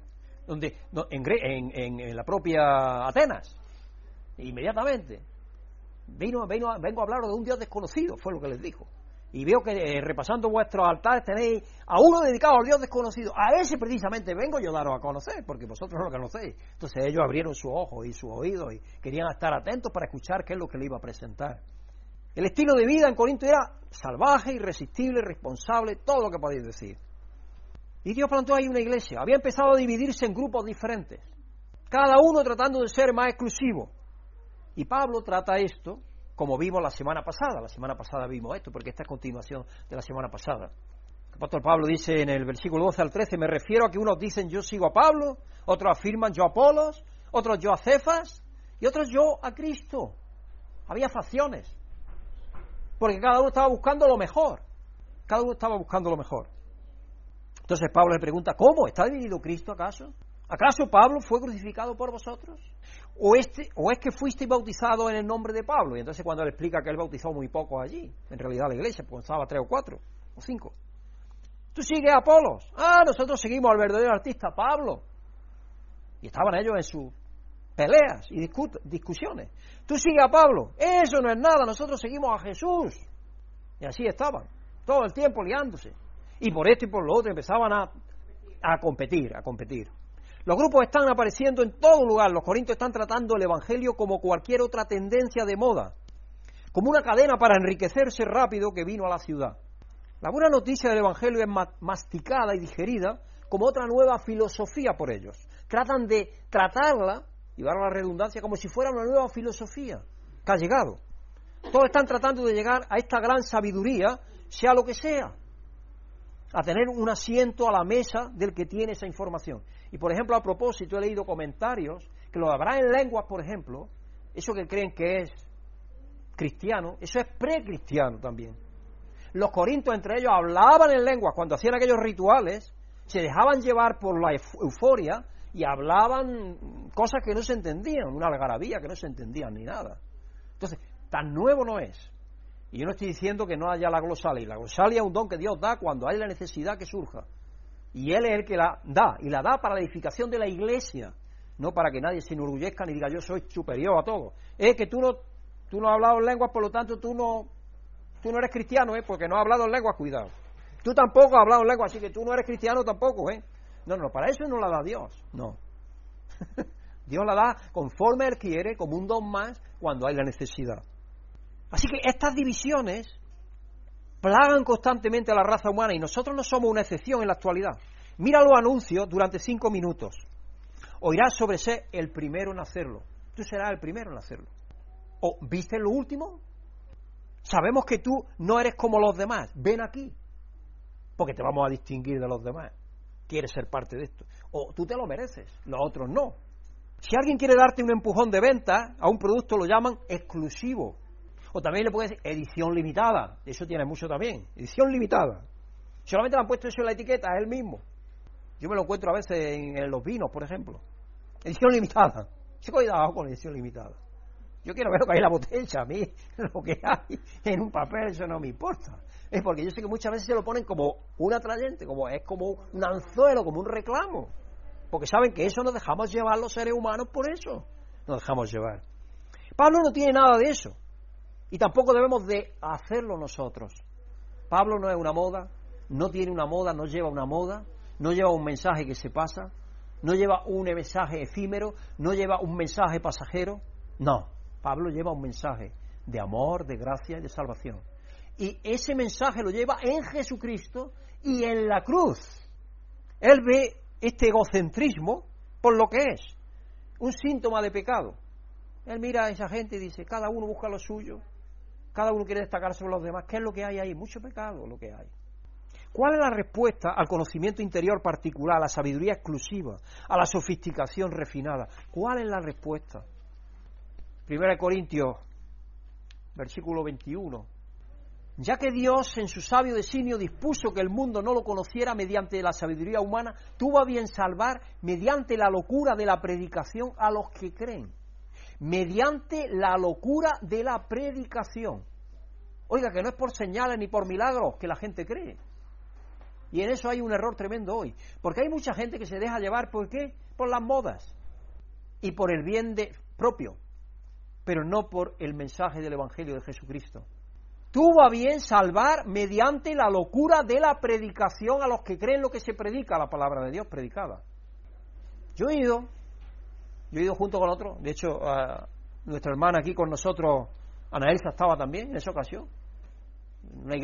donde en, en, la propia Atenas, inmediatamente. Vino, vengo a hablar de un Dios desconocido, fue lo que les dijo. Y veo que eh, repasando vuestros altares tenéis a uno dedicado al Dios desconocido. A ese precisamente vengo yo a daros a conocer, porque vosotros no lo conocéis. Entonces ellos abrieron sus ojos y sus oídos y querían estar atentos para escuchar qué es lo que le iba a presentar. El estilo de vida en Corinto era salvaje, irresistible, responsable, todo lo que podéis decir. Y Dios plantó ahí una iglesia. Había empezado a dividirse en grupos diferentes, cada uno tratando de ser más exclusivo. Y Pablo trata esto como vimos la semana pasada. La semana pasada vimos esto, porque esta es continuación de la semana pasada. El apóstol Pablo dice en el versículo 12 al 13, me refiero a que unos dicen yo sigo a Pablo, otros afirman yo a Apolos, otros yo a Cefas y otros yo a Cristo. Había facciones, porque cada uno estaba buscando lo mejor. Cada uno estaba buscando lo mejor. Entonces Pablo le pregunta, ¿cómo? ¿Está dividido Cristo acaso? ¿Acaso Pablo fue crucificado por vosotros? ¿O, este, ¿O es que fuiste bautizado en el nombre de Pablo? Y entonces cuando él explica que él bautizó muy poco allí, en realidad la iglesia, pues estaba tres o cuatro, o cinco. Tú sigues a Apolos. Ah, nosotros seguimos al verdadero artista Pablo. Y estaban ellos en sus peleas y discusiones. Tú sigues a Pablo. Eso no es nada, nosotros seguimos a Jesús. Y así estaban, todo el tiempo liándose. Y por esto y por lo otro empezaban a, a competir, a competir. Los grupos están apareciendo en todo lugar. Los corintios están tratando el Evangelio como cualquier otra tendencia de moda, como una cadena para enriquecerse rápido que vino a la ciudad. La buena noticia del Evangelio es masticada y digerida como otra nueva filosofía por ellos. Tratan de tratarla, y dar la redundancia, como si fuera una nueva filosofía que ha llegado. Todos están tratando de llegar a esta gran sabiduría, sea lo que sea a tener un asiento a la mesa del que tiene esa información. Y por ejemplo, a propósito, he leído comentarios que lo habrá en lenguas, por ejemplo, eso que creen que es cristiano, eso es precristiano también. Los corintios entre ellos hablaban en lenguas cuando hacían aquellos rituales, se dejaban llevar por la euforia y hablaban cosas que no se entendían, una algarabía que no se entendían ni nada. Entonces, tan nuevo no es. Y yo no estoy diciendo que no haya la glosalia. La glosalia es un don que Dios da cuando hay la necesidad que surja. Y Él es el que la da, y la da para la edificación de la iglesia, no para que nadie se enorgullezca ni diga yo soy superior a todo. Es que tú no, tú no has hablado en lenguas, por lo tanto tú no, tú no eres cristiano, ¿eh? porque no has hablado en lenguas, cuidado. Tú tampoco has hablado en lenguas, así que tú no eres cristiano tampoco, ¿eh? No, no, para eso no la da Dios, no. [laughs] Dios la da conforme Él quiere, como un don más, cuando hay la necesidad. Así que estas divisiones plagan constantemente a la raza humana y nosotros no somos una excepción en la actualidad. Mira los anuncios durante cinco minutos. Oirás sobre ser el primero en hacerlo. Tú serás el primero en hacerlo. ¿O viste lo último? Sabemos que tú no eres como los demás. Ven aquí. Porque te vamos a distinguir de los demás. Quieres ser parte de esto. O tú te lo mereces. Los otros no. Si alguien quiere darte un empujón de venta a un producto, lo llaman exclusivo. O también le puedes decir edición limitada. Eso tiene mucho también. Edición limitada. Solamente le han puesto eso en la etiqueta, es el mismo. Yo me lo encuentro a veces en, los vinos, por ejemplo. Edición limitada. Yo cuidado con edición limitada. Yo quiero ver lo que hay en la botella, a mí [laughs] lo que hay en un papel, eso no me importa. Es porque yo sé que muchas veces se lo ponen como un atrayente, como es como un anzuelo, como un reclamo. Porque saben que eso nos dejamos llevar los seres humanos por eso. Nos dejamos llevar. Pablo no tiene nada de eso. Y tampoco debemos de hacerlo nosotros. Pablo no es una moda, no tiene una moda, no lleva una moda, no lleva un mensaje que se pasa, no lleva un mensaje efímero, no lleva un mensaje pasajero. No, Pablo lleva un mensaje de amor, de gracia y de salvación. Y ese mensaje lo lleva en Jesucristo y en la cruz. Él ve este egocentrismo por lo que es, un síntoma de pecado. Él mira a esa gente y dice, cada uno busca lo suyo, cada uno quiere destacar sobre los demás. ¿Qué es lo que hay ahí? Mucho pecado lo que hay. ¿Cuál es la respuesta al conocimiento interior particular, a la sabiduría exclusiva, a la sofisticación refinada? ¿Cuál es la respuesta? 1 Corintios, versículo 21. Ya que Dios en su sabio designio dispuso que el mundo no lo conociera mediante la sabiduría humana, tuvo a bien salvar mediante la locura de la predicación a los que creen mediante la locura de la predicación. Oiga, que no es por señales ni por milagros que la gente cree. Y en eso hay un error tremendo hoy. Porque hay mucha gente que se deja llevar, ¿por qué? Por las modas y por el bien de, propio, pero no por el mensaje del Evangelio de Jesucristo. Tuvo a bien salvar mediante la locura de la predicación a los que creen lo que se predica, la palabra de Dios predicada. Yo he ido yo he ido junto con otro, de hecho, nuestra hermana aquí con nosotros, Ana Elsa, estaba también en esa ocasión. Una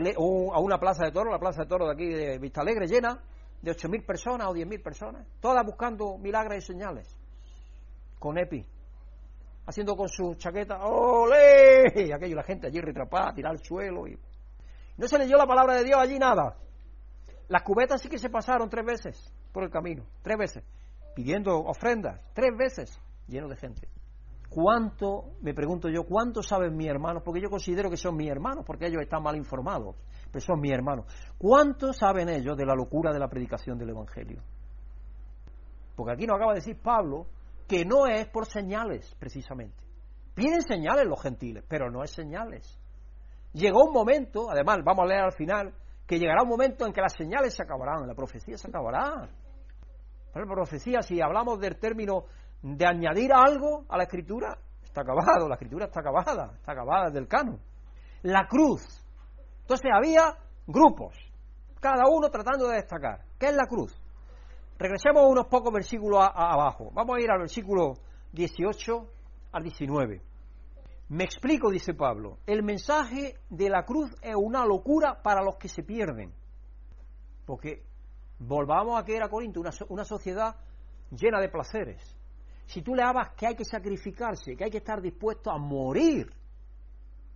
a una plaza de toro, la plaza de toro de aquí de Vista Alegre, llena de 8.000 personas o 10.000 personas, todas buscando milagros y señales, con EPI, haciendo con su chaqueta, ¡ole! Aquello, la gente allí retrapada, tirar al suelo. Y... No se leyó la palabra de Dios allí nada. Las cubetas sí que se pasaron tres veces por el camino, tres veces pidiendo ofrendas, tres veces, lleno de gente. ¿Cuánto, me pregunto yo, cuánto saben mis hermanos? Porque yo considero que son mis hermanos, porque ellos están mal informados, pero son mis hermanos. ¿Cuánto saben ellos de la locura de la predicación del Evangelio? Porque aquí nos acaba de decir Pablo que no es por señales, precisamente. Piden señales los gentiles, pero no es señales. Llegó un momento, además, vamos a leer al final, que llegará un momento en que las señales se acabarán, la profecía se acabará. La profecía, si hablamos del término de añadir algo a la escritura, está acabado, la escritura está acabada, está acabada desde el canon. La cruz. Entonces había grupos, cada uno tratando de destacar. ¿Qué es la cruz? Regresemos unos pocos versículos abajo. Vamos a ir al versículo 18 al 19. Me explico, dice Pablo. El mensaje de la cruz es una locura para los que se pierden. Porque Volvamos a que era Corinto, una, una sociedad llena de placeres. Si tú le hablas que hay que sacrificarse, que hay que estar dispuesto a morir,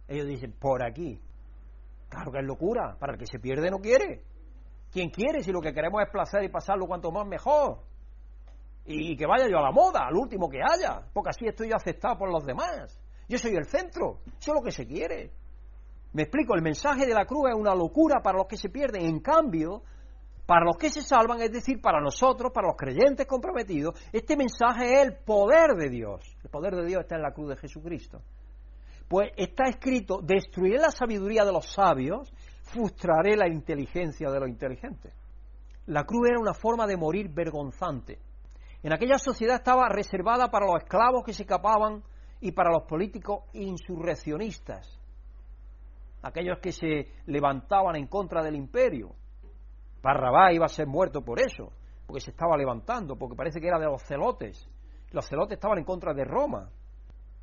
ellos dicen, por aquí. Claro que es locura, para el que se pierde no quiere. ¿Quién quiere si lo que queremos es placer y pasarlo cuanto más mejor? Y que vaya yo a la moda, al último que haya, porque así estoy yo aceptado por los demás. Yo soy el centro, eso es lo que se quiere. Me explico, el mensaje de la cruz es una locura para los que se pierden. En cambio, para los que se salvan, es decir, para nosotros, para los creyentes comprometidos, este mensaje es el poder de Dios. El poder de Dios está en la cruz de Jesucristo. Pues está escrito, destruiré la sabiduría de los sabios, frustraré la inteligencia de los inteligentes. La cruz era una forma de morir vergonzante. En aquella sociedad estaba reservada para los esclavos que se escapaban y para los políticos insurreccionistas, aquellos que se levantaban en contra del imperio. Barrabás iba a ser muerto por eso, porque se estaba levantando, porque parece que era de los celotes. Los celotes estaban en contra de Roma.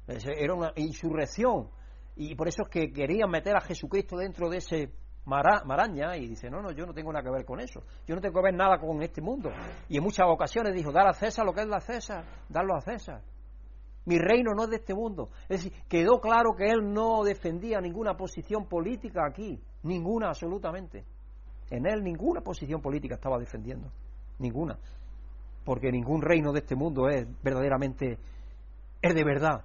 Era una insurrección. Y por eso es que querían meter a Jesucristo dentro de ese maraña y dice, no, no, yo no tengo nada que ver con eso. Yo no tengo que ver nada con este mundo. Y en muchas ocasiones dijo, dar a César lo que es la César, darlo a César. Mi reino no es de este mundo. Es decir, quedó claro que él no defendía ninguna posición política aquí. Ninguna, absolutamente. En él ninguna posición política estaba defendiendo. Ninguna. Porque ningún reino de este mundo es verdaderamente, es de verdad.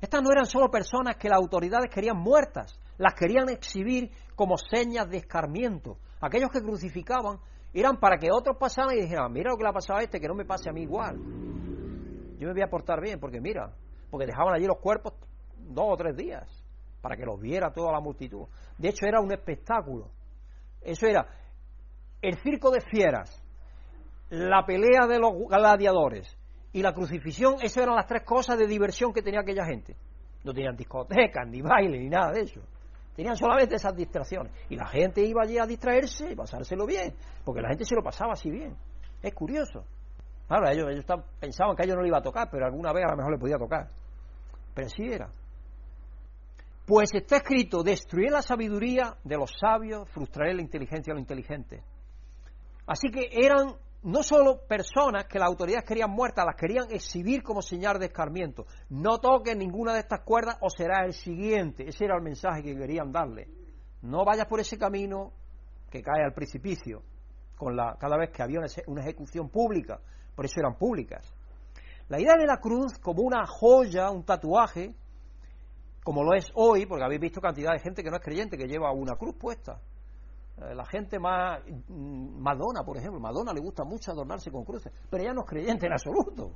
Estas no eran solo personas que las autoridades querían muertas, las querían exhibir como señas de escarmiento. Aquellos que crucificaban eran para que otros pasaran y dijeran, mira lo que le ha pasado a este, que no me pase a mí igual. Yo me voy a portar bien, porque mira, porque dejaban allí los cuerpos dos o tres días, para que los viera toda la multitud. De hecho, era un espectáculo. Eso era el circo de fieras, la pelea de los gladiadores y la crucifixión, esas eran las tres cosas de diversión que tenía aquella gente. No tenían discotecas, ni baile, ni nada de eso. Tenían solamente esas distracciones. Y la gente iba allí a distraerse y pasárselo bien, porque la gente se lo pasaba así bien. Es curioso. Claro, ellos, ellos pensaban que a ellos no le iba a tocar, pero alguna vez a lo mejor le podía tocar. Pero así era. Pues está escrito, destruiré la sabiduría de los sabios, frustraré la inteligencia de los inteligentes. Así que eran no solo personas que las autoridades querían muertas, las querían exhibir como señal de escarmiento. No toques ninguna de estas cuerdas o será el siguiente. Ese era el mensaje que querían darle. No vayas por ese camino que cae al precipicio con la, cada vez que había una ejecución pública. Por eso eran públicas. La idea de la cruz como una joya, un tatuaje, como lo es hoy, porque habéis visto cantidad de gente que no es creyente que lleva una cruz puesta. Eh, la gente más. Mm, Madonna, por ejemplo. Madonna le gusta mucho adornarse con cruces, pero ella no es creyente en absoluto.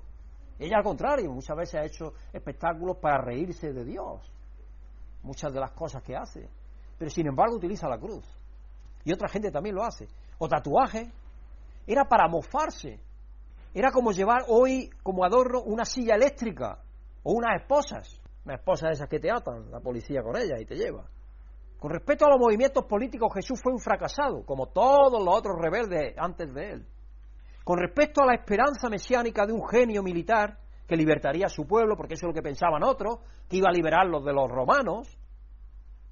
Ella, al contrario, muchas veces ha hecho espectáculos para reírse de Dios. Muchas de las cosas que hace. Pero sin embargo, utiliza la cruz. Y otra gente también lo hace. O tatuaje. Era para mofarse. Era como llevar hoy como adorno una silla eléctrica o unas esposas. Una esposa de esas que te atan, la policía con ella y te lleva. Con respecto a los movimientos políticos, Jesús fue un fracasado, como todos los otros rebeldes antes de él. Con respecto a la esperanza mesiánica de un genio militar que libertaría a su pueblo, porque eso es lo que pensaban otros, que iba a liberarlos de los romanos,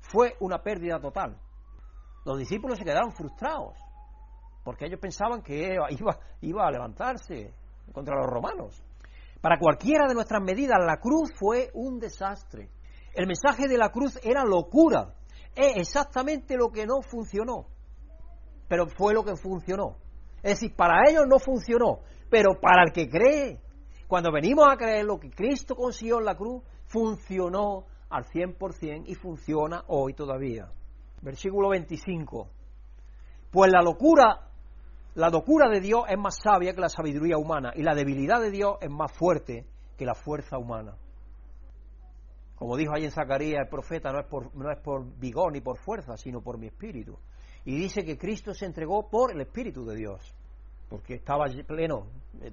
fue una pérdida total. Los discípulos se quedaron frustrados, porque ellos pensaban que iba, iba a levantarse contra los romanos. Para cualquiera de nuestras medidas, la cruz fue un desastre. El mensaje de la cruz era locura, es exactamente lo que no funcionó, pero fue lo que funcionó. Es decir, para ellos no funcionó, pero para el que cree, cuando venimos a creer lo que Cristo consiguió en la cruz, funcionó al 100% y funciona hoy todavía. Versículo 25. Pues la locura, la locura de Dios es más sabia que la sabiduría humana y la debilidad de Dios es más fuerte que la fuerza humana. Como dijo en Zacarías el profeta, no es, por, no es por vigor ni por fuerza, sino por mi espíritu. Y dice que Cristo se entregó por el espíritu de Dios, porque estaba pleno,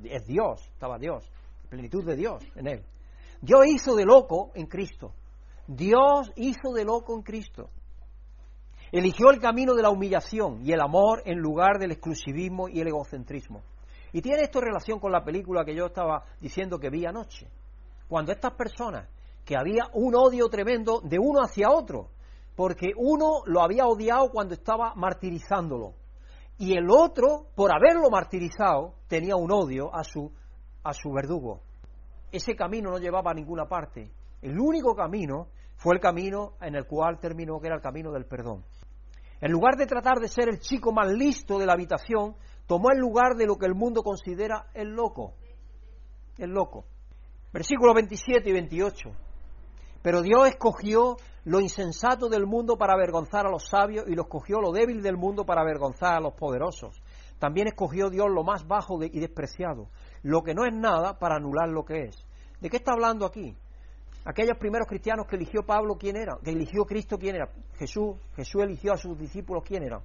es Dios, estaba Dios, plenitud de Dios en él. Dios hizo de loco en Cristo. Dios hizo de loco en Cristo. Eligió el camino de la humillación y el amor en lugar del exclusivismo y el egocentrismo. Y tiene esto relación con la película que yo estaba diciendo que vi anoche. Cuando estas personas que había un odio tremendo de uno hacia otro, porque uno lo había odiado cuando estaba martirizándolo y el otro, por haberlo martirizado, tenía un odio a su, a su verdugo. Ese camino no llevaba a ninguna parte. El único camino fue el camino en el cual terminó, que era el camino del perdón. En lugar de tratar de ser el chico más listo de la habitación, tomó el lugar de lo que el mundo considera el loco. El loco. Versículos 27 y 28. Pero Dios escogió lo insensato del mundo para avergonzar a los sabios y lo escogió lo débil del mundo para avergonzar a los poderosos. También escogió Dios lo más bajo y despreciado, lo que no es nada para anular lo que es. ¿De qué está hablando aquí? Aquellos primeros cristianos que eligió Pablo, ¿quién era? Que eligió Cristo, ¿quién era? Jesús. Jesús eligió a sus discípulos, ¿quién era?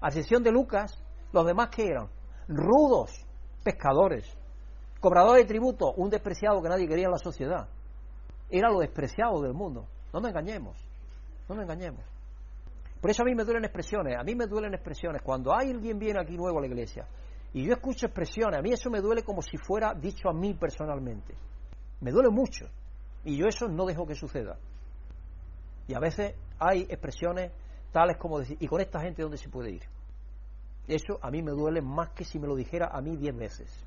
A excepción de Lucas, los demás, ¿qué eran? Rudos, pescadores, cobradores de tributo, un despreciado que nadie quería en la sociedad. Era lo despreciado del mundo. No nos engañemos, no nos engañemos. Por eso a mí me duelen expresiones, a mí me duelen expresiones. Cuando alguien viene aquí nuevo a la iglesia y yo escucho expresiones, a mí eso me duele como si fuera dicho a mí personalmente. Me duele mucho. Y yo eso no dejo que suceda. Y a veces hay expresiones tales como decir, ¿y con esta gente dónde se puede ir? Eso a mí me duele más que si me lo dijera a mí diez veces.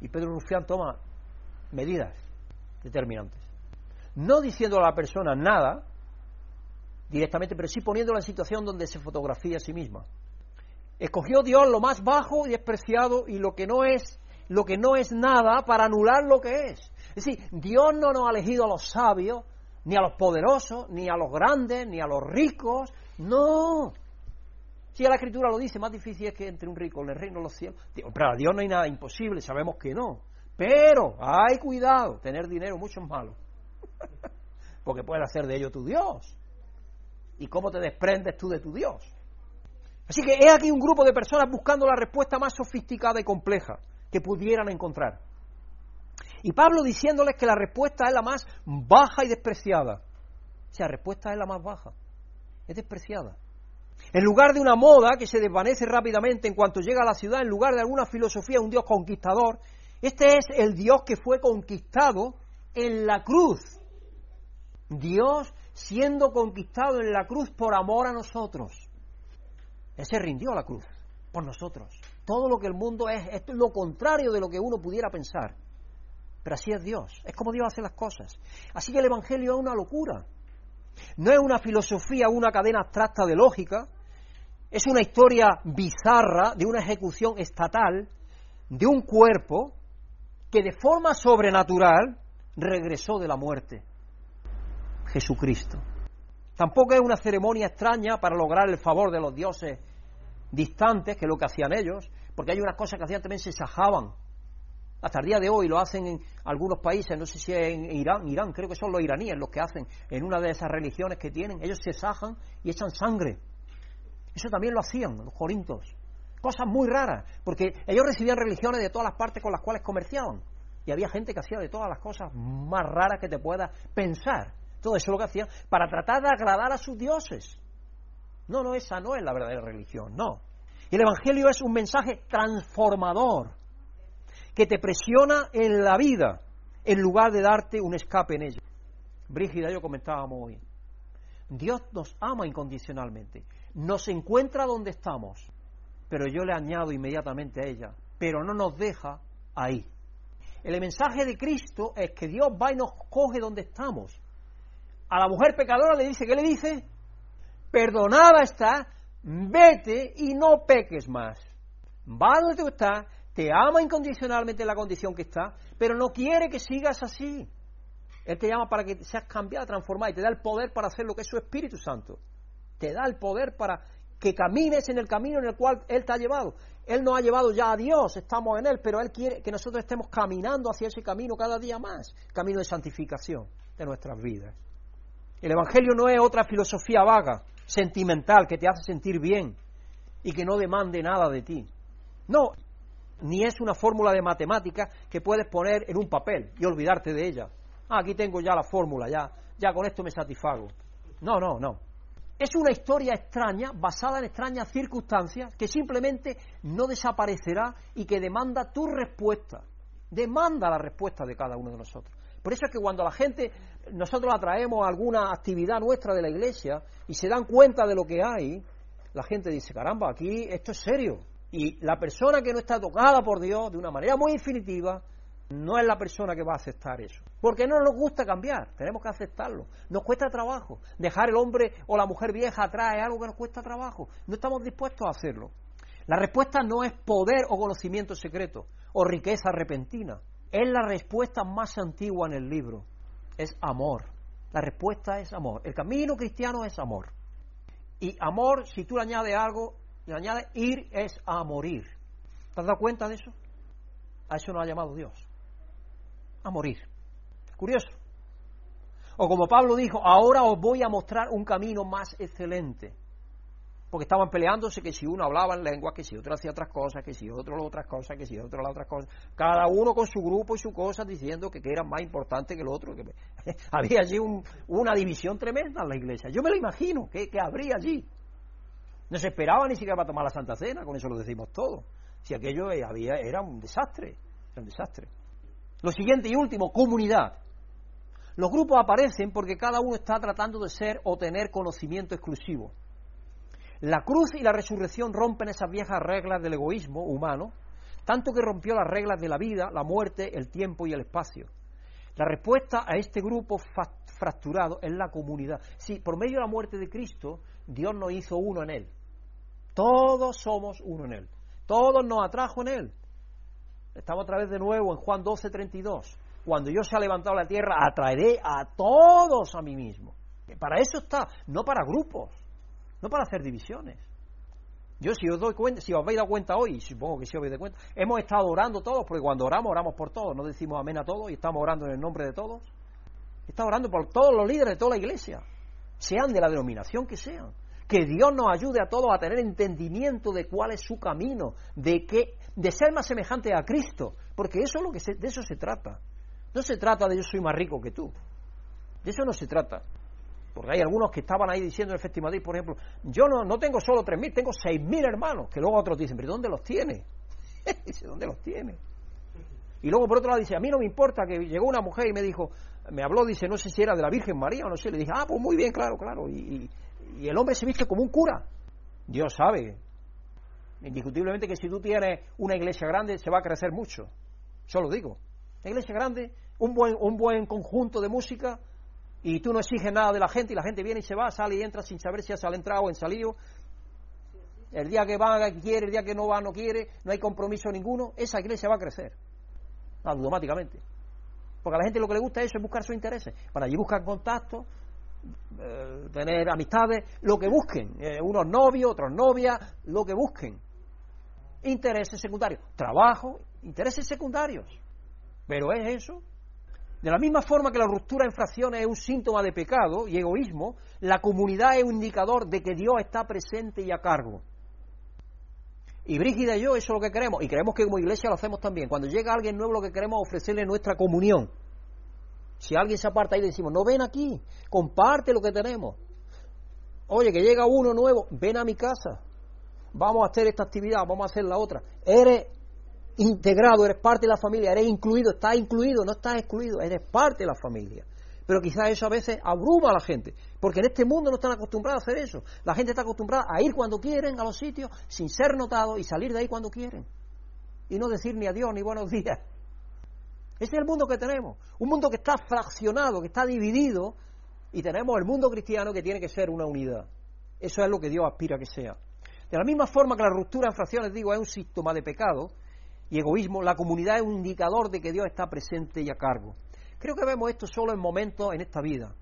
Y Pedro Rufián toma medidas determinantes. No diciendo a la persona nada directamente, pero sí poniéndola en situación donde se fotografía a sí misma. Escogió Dios lo más bajo y despreciado y lo que no es, lo que no es nada para anular lo que es. Es decir, Dios no nos ha elegido a los sabios, ni a los poderosos, ni a los grandes, ni a los ricos. No. Si la escritura lo dice, más difícil es que entre un rico en el reino de los cielos. Para Dios no hay nada imposible, sabemos que no. Pero hay cuidado, tener dinero mucho es malo. [laughs] Porque puedes hacer de ello tu Dios. ¿Y cómo te desprendes tú de tu Dios? Así que he aquí un grupo de personas buscando la respuesta más sofisticada y compleja que pudieran encontrar. Y Pablo diciéndoles que la respuesta es la más baja y despreciada. O sea, la respuesta es la más baja. Es despreciada. En lugar de una moda que se desvanece rápidamente en cuanto llega a la ciudad, en lugar de alguna filosofía, un Dios conquistador, este es el Dios que fue conquistado en la cruz. Dios siendo conquistado en la cruz por amor a nosotros. Él se rindió a la cruz por nosotros. Todo lo que el mundo es, es lo contrario de lo que uno pudiera pensar. Pero así es Dios, es como Dios hace las cosas. Así que el Evangelio es una locura. No es una filosofía, una cadena abstracta de lógica, es una historia bizarra de una ejecución estatal de un cuerpo que de forma sobrenatural regresó de la muerte. Jesucristo. Tampoco es una ceremonia extraña para lograr el favor de los dioses distantes, que es lo que hacían ellos, porque hay unas cosas que hacían también se sajaban hasta el día de hoy lo hacen en algunos países, no sé si en Irán, Irán, creo que son los iraníes los que hacen en una de esas religiones que tienen, ellos se sajan y echan sangre. Eso también lo hacían los corintos. Cosas muy raras, porque ellos recibían religiones de todas las partes con las cuales comerciaban. Y había gente que hacía de todas las cosas más raras que te puedas pensar. Todo eso es lo que hacían para tratar de agradar a sus dioses. No, no, esa no es la verdadera religión, no. Y el Evangelio es un mensaje transformador que te presiona en la vida en lugar de darte un escape en ella. Brígida, yo comentábamos hoy. Dios nos ama incondicionalmente, nos encuentra donde estamos, pero yo le añado inmediatamente a ella, pero no nos deja ahí. El mensaje de Cristo es que Dios va y nos coge donde estamos. A la mujer pecadora le dice, ¿qué le dice? Perdonada está, vete y no peques más. Va donde tú estás, te ama incondicionalmente en la condición que está, pero no quiere que sigas así. Él te llama para que seas cambiado, transformado y te da el poder para hacer lo que es su Espíritu Santo. Te da el poder para que camines en el camino en el cual Él te ha llevado. Él nos ha llevado ya a Dios, estamos en Él, pero Él quiere que nosotros estemos caminando hacia ese camino cada día más, camino de santificación de nuestras vidas. El Evangelio no es otra filosofía vaga, sentimental, que te hace sentir bien y que no demande nada de ti. No, ni es una fórmula de matemática que puedes poner en un papel y olvidarte de ella. Ah, aquí tengo ya la fórmula, ya, ya con esto me satisfago. No, no, no. Es una historia extraña, basada en extrañas circunstancias, que simplemente no desaparecerá y que demanda tu respuesta. Demanda la respuesta de cada uno de nosotros. Por eso es que cuando la gente, nosotros atraemos a alguna actividad nuestra de la iglesia y se dan cuenta de lo que hay, la gente dice, caramba, aquí esto es serio, y la persona que no está tocada por Dios de una manera muy definitiva no es la persona que va a aceptar eso. Porque no nos gusta cambiar, tenemos que aceptarlo. Nos cuesta trabajo. Dejar el hombre o la mujer vieja atrás es algo que nos cuesta trabajo. No estamos dispuestos a hacerlo. La respuesta no es poder o conocimiento secreto o riqueza repentina. Es la respuesta más antigua en el libro. Es amor. La respuesta es amor. El camino cristiano es amor. Y amor, si tú le añades algo, y añade, ir es a morir. ¿Te has dado cuenta de eso? A eso nos ha llamado Dios. A morir. Curioso. O como Pablo dijo, ahora os voy a mostrar un camino más excelente. Porque estaban peleándose que si uno hablaba en lengua, que si otro hacía otras cosas, que si otro otras cosas, que si otro las otras cosas. Cada uno con su grupo y su cosa diciendo que, que eran más importantes que el otro. Que... [laughs] había allí una división tremenda en la iglesia. Yo me lo imagino, que, habría allí. No se esperaba ni siquiera para tomar la Santa Cena, con eso lo decimos todo. Si aquello había, era un desastre, era un desastre. Lo siguiente y último, comunidad. Los grupos aparecen porque cada uno está tratando de ser o tener conocimiento exclusivo. La cruz y la resurrección rompen esas viejas reglas del egoísmo humano, tanto que rompió las reglas de la vida, la muerte, el tiempo y el espacio. La respuesta a este grupo fracturado es la comunidad. Sí, por medio de la muerte de Cristo, Dios nos hizo uno en Él. Todos somos uno en Él. Todos nos atrajo en Él. Estamos otra vez de nuevo en Juan 12, 32. Cuando yo se ha levantado la tierra, atraeré a todos a mí mismo. Para eso está, no para grupos no para hacer divisiones. Yo si os doy cuenta, si os habéis dado cuenta hoy, supongo que sí os habéis dado cuenta, hemos estado orando todos, porque cuando oramos, oramos por todos, no decimos amén a todos y estamos orando en el nombre de todos. Estamos orando por todos los líderes de toda la iglesia, sean de la denominación que sean. Que Dios nos ayude a todos a tener entendimiento de cuál es su camino, de que, de ser más semejante a Cristo, porque eso es lo que de eso se trata. No se trata de yo soy más rico que tú. De eso no se trata. Porque hay algunos que estaban ahí diciendo en el Festival por ejemplo, yo no, no tengo solo 3.000, tengo 6.000 hermanos, que luego otros dicen, pero ¿dónde los tiene? [laughs] dice, ¿dónde los tiene? Y luego por otro lado dice, a mí no me importa que llegó una mujer y me dijo, me habló, dice, no sé si era de la Virgen María o no sé, le dije, ah, pues muy bien, claro, claro. Y, y el hombre se viste como un cura. Dios sabe, indiscutiblemente que si tú tienes una iglesia grande se va a crecer mucho. Solo digo. Una iglesia grande, un buen, un buen conjunto de música, y tú no exiges nada de la gente y la gente viene y se va, sale y entra sin saber si ha entrado o en salido. El día que va quiere, el día que no va no quiere, no hay compromiso ninguno, esa iglesia va a crecer automáticamente. Porque a la gente lo que le gusta es eso, es buscar sus intereses. Para allí buscan contactos, eh, tener amistades, lo que busquen. Eh, unos novios, otros novias, lo que busquen. Intereses secundarios. Trabajo, intereses secundarios. Pero es eso, de la misma forma que la ruptura en fracciones es un síntoma de pecado y egoísmo, la comunidad es un indicador de que Dios está presente y a cargo. Y Brígida y yo eso es lo que queremos, y creemos que como iglesia lo hacemos también. Cuando llega alguien nuevo lo que queremos es ofrecerle nuestra comunión. Si alguien se aparta ahí le decimos, no ven aquí, comparte lo que tenemos. Oye, que llega uno nuevo, ven a mi casa, vamos a hacer esta actividad, vamos a hacer la otra. Eres integrado, eres parte de la familia, eres incluido, estás incluido, no estás excluido, eres parte de la familia. Pero quizás eso a veces abruma a la gente, porque en este mundo no están acostumbrados a hacer eso. La gente está acostumbrada a ir cuando quieren a los sitios sin ser notados y salir de ahí cuando quieren. Y no decir ni adiós ni buenos días. Ese es el mundo que tenemos. Un mundo que está fraccionado, que está dividido, y tenemos el mundo cristiano que tiene que ser una unidad. Eso es lo que Dios aspira a que sea. De la misma forma que la ruptura en fracciones, digo, es un síntoma de pecado, y egoísmo, la comunidad es un indicador de que Dios está presente y a cargo. Creo que vemos esto solo en momentos en esta vida,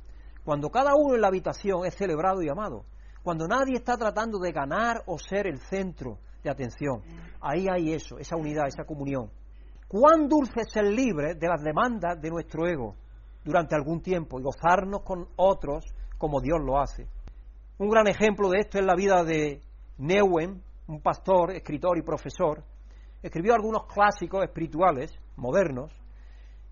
cuando cada uno en la habitación es celebrado y amado, cuando nadie está tratando de ganar o ser el centro de atención. Ahí hay eso, esa unidad, esa comunión. Cuán dulce es ser libre de las demandas de nuestro ego durante algún tiempo y gozarnos con otros como Dios lo hace. Un gran ejemplo de esto es la vida de Neuen, un pastor, escritor y profesor, escribió algunos clásicos espirituales modernos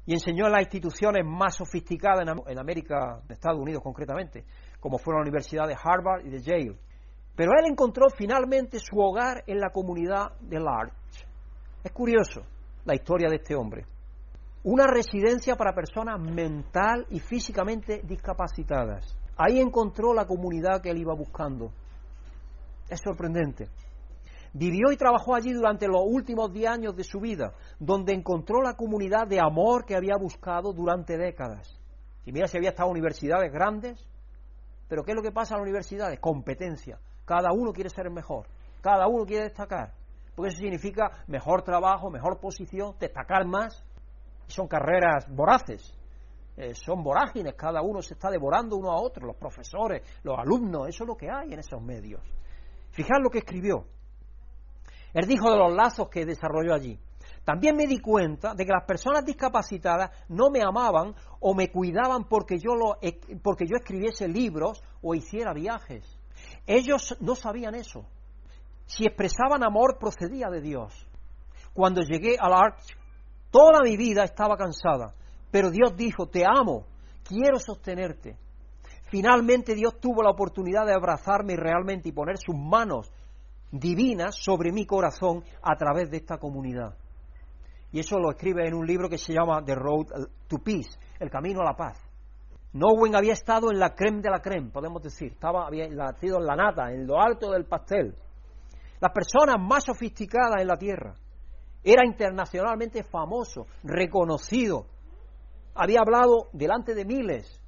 y enseñó en las instituciones más sofisticadas en América, en Estados Unidos concretamente, como fueron la Universidad de Harvard y de Yale. Pero él encontró finalmente su hogar en la comunidad de Larch. Es curioso la historia de este hombre. Una residencia para personas mental y físicamente discapacitadas. Ahí encontró la comunidad que él iba buscando. Es sorprendente. Vivió y trabajó allí durante los últimos diez años de su vida, donde encontró la comunidad de amor que había buscado durante décadas. Y mira si había estado en universidades grandes, pero ¿qué es lo que pasa en las universidades? Competencia. Cada uno quiere ser el mejor, cada uno quiere destacar, porque eso significa mejor trabajo, mejor posición, destacar más. Son carreras voraces, eh, son vorágines, cada uno se está devorando uno a otro, los profesores, los alumnos, eso es lo que hay en esos medios. Fijar lo que escribió. Él dijo de los lazos que desarrolló allí. También me di cuenta de que las personas discapacitadas no me amaban o me cuidaban porque yo, lo, porque yo escribiese libros o hiciera viajes. Ellos no sabían eso. Si expresaban amor procedía de Dios. Cuando llegué al Arch, toda mi vida estaba cansada, pero Dios dijo, te amo, quiero sostenerte. Finalmente Dios tuvo la oportunidad de abrazarme realmente y poner sus manos divinas sobre mi corazón a través de esta comunidad. Y eso lo escribe en un libro que se llama The Road to Peace, El Camino a la Paz. Nowen había estado en la creme de la creme, podemos decir, estaba, había nacido en la nata, en lo alto del pastel. Las personas más sofisticadas en la tierra. Era internacionalmente famoso, reconocido. Había hablado delante de miles.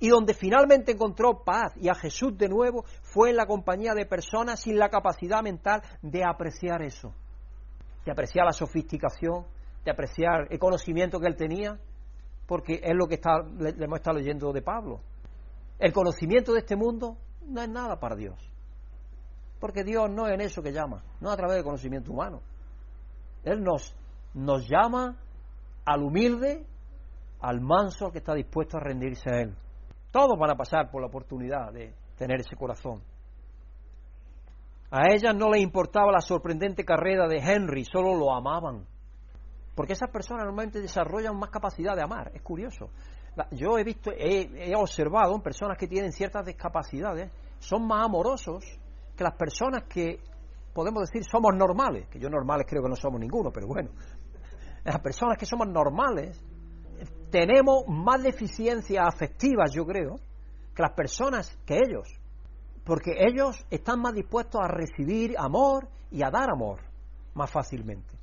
Y donde finalmente encontró paz y a Jesús de nuevo fue en la compañía de personas sin la capacidad mental de apreciar eso, de apreciar la sofisticación, de apreciar el conocimiento que él tenía, porque es lo que está, le, hemos estado leyendo de Pablo. El conocimiento de este mundo no es nada para Dios, porque Dios no es en eso que llama, no a través del conocimiento humano. Él nos, nos llama al humilde, al manso que está dispuesto a rendirse a Él. Todos van a pasar por la oportunidad de tener ese corazón. A ellas no les importaba la sorprendente carrera de Henry, solo lo amaban. Porque esas personas normalmente desarrollan más capacidad de amar. Es curioso. Yo he visto, he, observado en personas que tienen ciertas discapacidades, son más amorosos que las personas que podemos decir somos normales, que yo normales creo que no somos ninguno, pero bueno, [laughs] las personas que somos normales tenemos más deficiencias afectivas, yo creo, que las personas que ellos, porque ellos están más dispuestos a recibir amor y a dar amor más fácilmente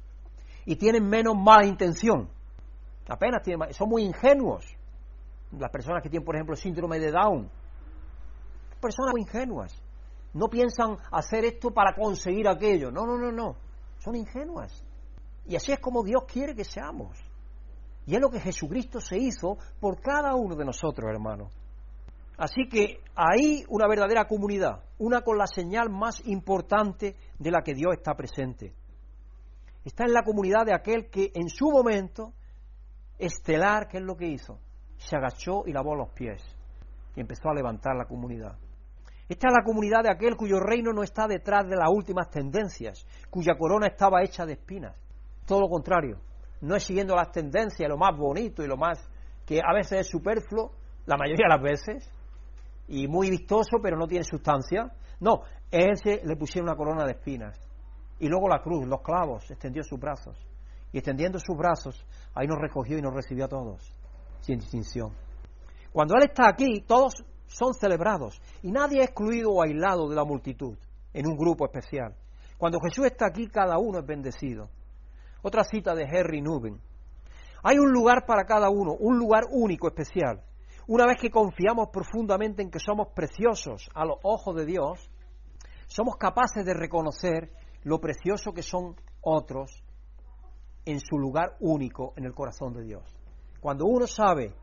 y tienen menos mala intención. Apenas tienen, son muy ingenuos. Las personas que tienen, por ejemplo, síndrome de Down, personas muy ingenuas. No piensan hacer esto para conseguir aquello. No, no, no, no. Son ingenuas. Y así es como Dios quiere que seamos. Y es lo que Jesucristo se hizo por cada uno de nosotros, hermanos. Así que hay una verdadera comunidad, una con la señal más importante de la que Dios está presente está en la comunidad de aquel que en su momento estelar, ¿qué es lo que hizo? Se agachó y lavó los pies y empezó a levantar la comunidad. Esta es la comunidad de aquel cuyo reino no está detrás de las últimas tendencias, cuya corona estaba hecha de espinas. Todo lo contrario, no es siguiendo las tendencias, lo más bonito y lo más que a veces es superfluo, la mayoría de las veces, y muy vistoso, pero no tiene sustancia. No, ese le pusieron una corona de espinas. Y luego la cruz, los clavos, extendió sus brazos. Y extendiendo sus brazos, ahí nos recogió y nos recibió a todos, sin distinción. Cuando Él está aquí, todos son celebrados y nadie es excluido o aislado de la multitud en un grupo especial. Cuando Jesús está aquí, cada uno es bendecido. Otra cita de Henry Nuben. Hay un lugar para cada uno, un lugar único, especial. Una vez que confiamos profundamente en que somos preciosos a los ojos de Dios, somos capaces de reconocer lo precioso que son otros en su lugar único en el corazón de Dios. Cuando uno sabe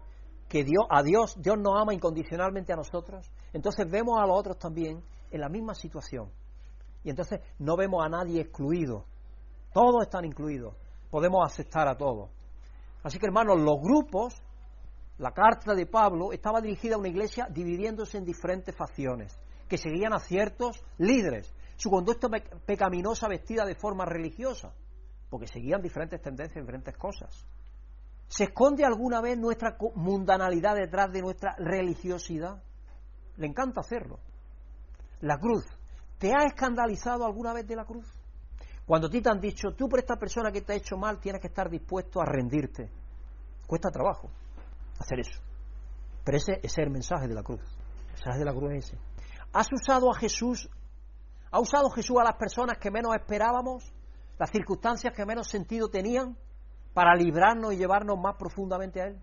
que Dios, a Dios, Dios nos ama incondicionalmente a nosotros, entonces vemos a los otros también en la misma situación. Y entonces no vemos a nadie excluido. Todos están incluidos. Podemos aceptar a todos. Así que hermanos, los grupos, la carta de Pablo estaba dirigida a una iglesia dividiéndose en diferentes facciones, que seguían a ciertos líderes su conducta pecaminosa vestida de forma religiosa, porque seguían diferentes tendencias, diferentes cosas. ¿Se esconde alguna vez nuestra mundanalidad detrás de nuestra religiosidad? Le encanta hacerlo. La cruz. ¿Te ha escandalizado alguna vez de la cruz? Cuando a ti te han dicho, tú por esta persona que te ha hecho mal tienes que estar dispuesto a rendirte. Cuesta trabajo hacer eso. Pero ese, ese es el mensaje de la cruz. El mensaje de la cruz es ese. ¿Has usado a Jesús ¿Ha usado Jesús a las personas que menos esperábamos, las circunstancias que menos sentido tenían, para librarnos y llevarnos más profundamente a Él?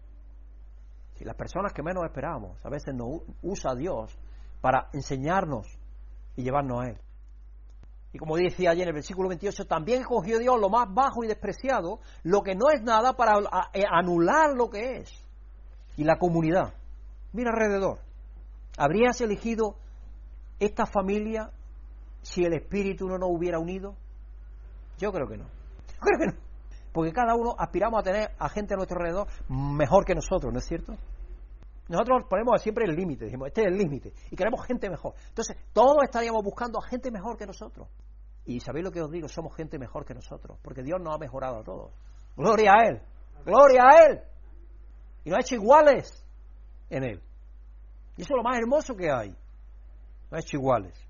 Si las personas que menos esperábamos, a veces nos usa Dios para enseñarnos y llevarnos a Él. Y como decía ayer en el versículo 28, también cogió Dios lo más bajo y despreciado, lo que no es nada para eh, anular lo que es. Y la comunidad. Mira alrededor. ¿Habrías elegido esta familia si el Espíritu no nos hubiera unido? Yo creo que no. creo que no. Porque cada uno aspiramos a tener a gente a nuestro alrededor mejor que nosotros, ¿no es cierto? Nosotros ponemos siempre el límite, decimos, este es el límite, y queremos gente mejor. Entonces, todos estaríamos buscando a gente mejor que nosotros. Y sabéis lo que os digo, somos gente mejor que nosotros, porque Dios nos ha mejorado a todos. Gloria a Él, gloria a Él. Y nos ha hecho iguales en Él. Y eso es lo más hermoso que hay. Nos ha hecho iguales.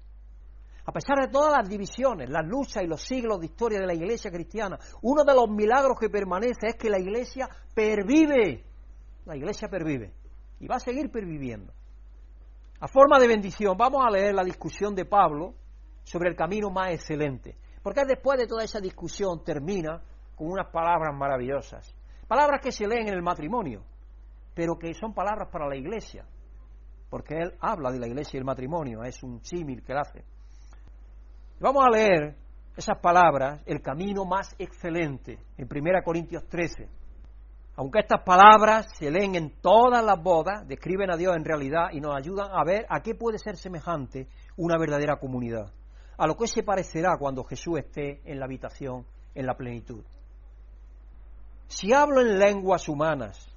A pesar de todas las divisiones, las luchas y los siglos de historia de la iglesia cristiana, uno de los milagros que permanece es que la iglesia pervive. La iglesia pervive. Y va a seguir perviviendo. A forma de bendición, vamos a leer la discusión de Pablo sobre el camino más excelente. Porque después de toda esa discusión termina con unas palabras maravillosas. Palabras que se leen en el matrimonio, pero que son palabras para la iglesia. Porque él habla de la iglesia y el matrimonio, es un símil que él hace. Vamos a leer esas palabras, el camino más excelente, en 1 Corintios 13. Aunque estas palabras se leen en todas las bodas, describen a Dios en realidad y nos ayudan a ver a qué puede ser semejante una verdadera comunidad, a lo que se parecerá cuando Jesús esté en la habitación en la plenitud. Si hablo en lenguas humanas,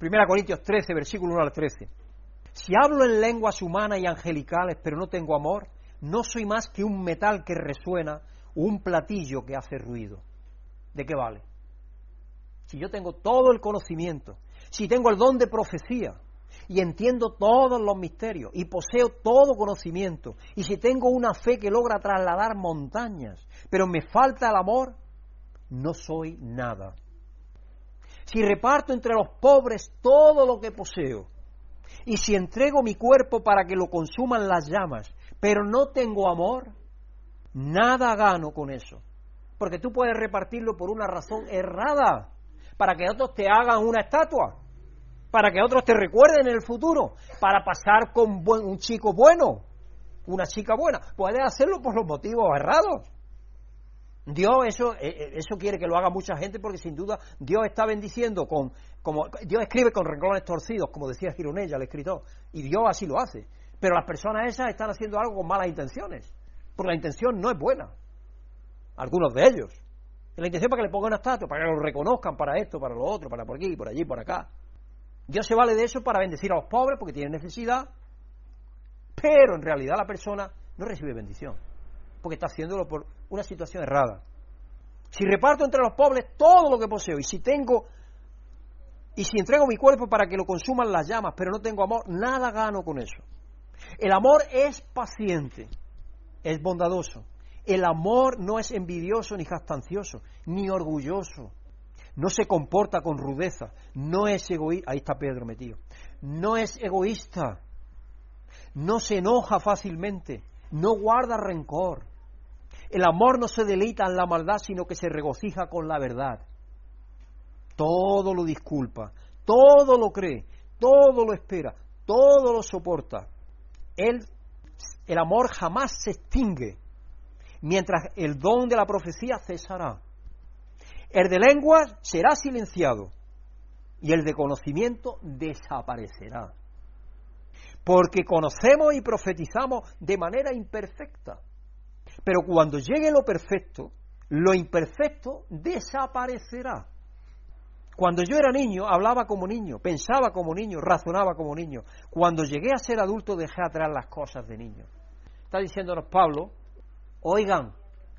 1 Corintios 13, versículo 1 al 13, si hablo en lenguas humanas y angelicales pero no tengo amor, no soy más que un metal que resuena o un platillo que hace ruido. ¿De qué vale? Si yo tengo todo el conocimiento, si tengo el don de profecía y entiendo todos los misterios y poseo todo conocimiento, y si tengo una fe que logra trasladar montañas, pero me falta el amor, no soy nada. Si reparto entre los pobres todo lo que poseo, y si entrego mi cuerpo para que lo consuman las llamas, pero no tengo amor, nada gano con eso. Porque tú puedes repartirlo por una razón errada, para que otros te hagan una estatua, para que otros te recuerden en el futuro, para pasar con un chico bueno, una chica buena. Puedes hacerlo por los motivos errados. Dios eso, eh, eh, eso quiere que lo haga mucha gente porque sin duda Dios está bendiciendo con, como Dios escribe con renglones torcidos, como decía Gironella, el escritor, y Dios así lo hace. Pero las personas esas están haciendo algo con malas intenciones, porque la intención no es buena. Algunos de ellos. La intención para que le pongan una estatua, para que lo reconozcan para esto, para lo otro, para por aquí, por allí, por acá. Dios se vale de eso para bendecir a los pobres porque tienen necesidad, pero en realidad la persona no recibe bendición, porque está haciéndolo por una situación errada. Si reparto entre los pobres todo lo que poseo y si tengo y si entrego mi cuerpo para que lo consuman las llamas, pero no tengo amor, nada gano con eso. El amor es paciente, es bondadoso. El amor no es envidioso ni jactancioso, ni orgulloso. No se comporta con rudeza, no es egoísta. Ahí está Pedro metido. No es egoísta, no se enoja fácilmente, no guarda rencor. El amor no se deleita en la maldad, sino que se regocija con la verdad. Todo lo disculpa, todo lo cree, todo lo espera, todo lo soporta el amor jamás se extingue, mientras el don de la profecía cesará. El de lenguas será silenciado y el de conocimiento desaparecerá. Porque conocemos y profetizamos de manera imperfecta. Pero cuando llegue lo perfecto, lo imperfecto desaparecerá. Cuando yo era niño, hablaba como niño, pensaba como niño, razonaba como niño. Cuando llegué a ser adulto, dejé atrás las cosas de niño. Está diciéndonos Pablo, oigan,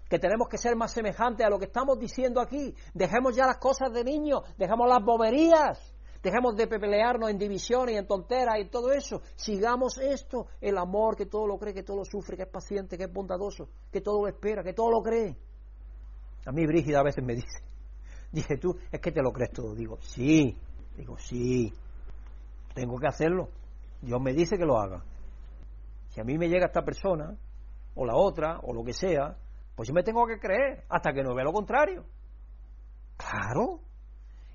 que tenemos que ser más semejantes a lo que estamos diciendo aquí. Dejemos ya las cosas de niño, dejemos las boberías, dejemos de pelearnos en divisiones y en tonteras y todo eso. Sigamos esto, el amor que todo lo cree, que todo lo sufre, que es paciente, que es bondadoso, que todo lo espera, que todo lo cree. A mí Brígida a veces me dice, Dice tú, es que te lo crees todo. Digo, sí. Digo, sí. Tengo que hacerlo. Dios me dice que lo haga. Si a mí me llega esta persona, o la otra, o lo que sea, pues yo me tengo que creer hasta que no vea lo contrario. Claro.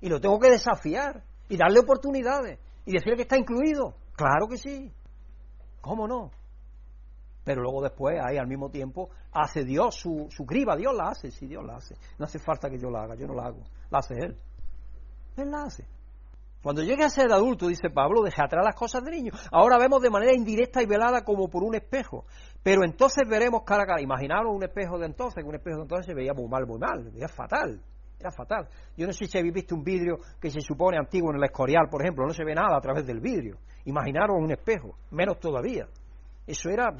Y lo tengo que desafiar y darle oportunidades y decirle que está incluido. Claro que sí. ¿Cómo no? Pero luego después, ahí al mismo tiempo, hace Dios su, su criba, Dios la hace, sí, Dios la hace. No hace falta que yo la haga, yo no la hago, la hace Él. Él la hace. Cuando llegue a ser adulto, dice Pablo, deja atrás las cosas de niño. Ahora vemos de manera indirecta y velada como por un espejo. Pero entonces veremos cara a cara. Imaginaros un espejo de entonces, que un espejo de entonces se veía muy mal, muy mal, veía fatal. Era fatal. Yo no sé si habéis visto un vidrio que se supone antiguo en el Escorial, por ejemplo, no se ve nada a través del vidrio. Imaginaros un espejo, menos todavía. Eso era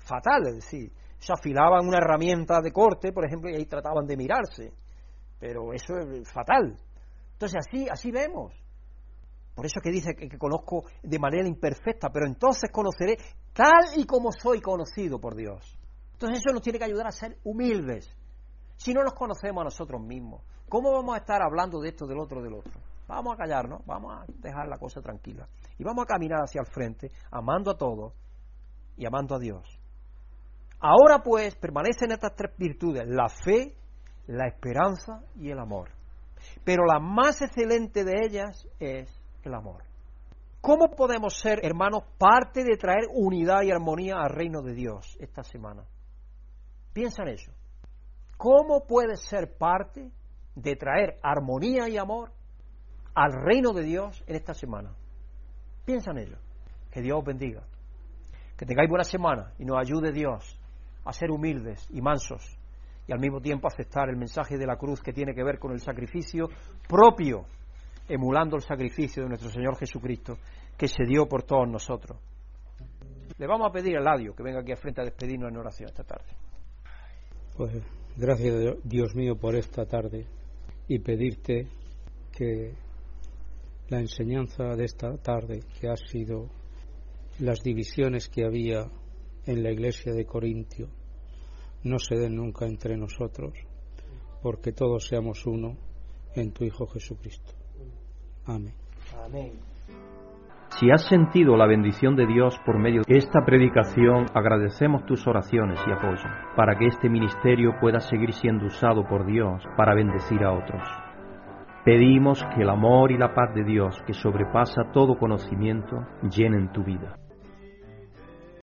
fatal, es decir, se afilaban una herramienta de corte, por ejemplo, y ahí trataban de mirarse. Pero eso es fatal. Entonces así, así vemos. Por eso que dice que, que, conozco de manera imperfecta, pero entonces conoceré tal y como soy conocido por Dios. Entonces eso nos tiene que ayudar a ser humildes. Si no nos conocemos a nosotros mismos, ¿cómo vamos a estar hablando de esto, del otro, del otro? Vamos a callarnos, vamos a dejar la cosa tranquila. Y vamos a caminar hacia el frente, amando a todos y amando a Dios. Ahora pues permanecen estas tres virtudes, la fe, la esperanza y el amor. Pero la más excelente de ellas es el amor. ¿Cómo podemos ser, hermanos, parte de traer unidad y armonía al reino de Dios esta semana? Piensa en eso. ¿Cómo puedes ser parte de traer armonía y amor al reino de Dios en esta semana? Piensa en ello. Que Dios os bendiga. Que tengáis buena semana y nos ayude Dios a ser humildes y mansos y al mismo tiempo aceptar el mensaje de la cruz que tiene que ver con el sacrificio propio, emulando el sacrificio de nuestro Señor Jesucristo que se dio por todos nosotros. Le vamos a pedir a Ladio que venga aquí a frente a despedirnos en oración esta tarde. Pues gracias Dios mío por esta tarde y pedirte que la enseñanza de esta tarde, que ha sido las divisiones que había en la iglesia de Corintio, no se den nunca entre nosotros, porque todos seamos uno en tu Hijo Jesucristo. Amén. Amén. Si has sentido la bendición de Dios por medio de esta predicación, agradecemos tus oraciones y apoyo para que este ministerio pueda seguir siendo usado por Dios para bendecir a otros. Pedimos que el amor y la paz de Dios, que sobrepasa todo conocimiento, llenen tu vida.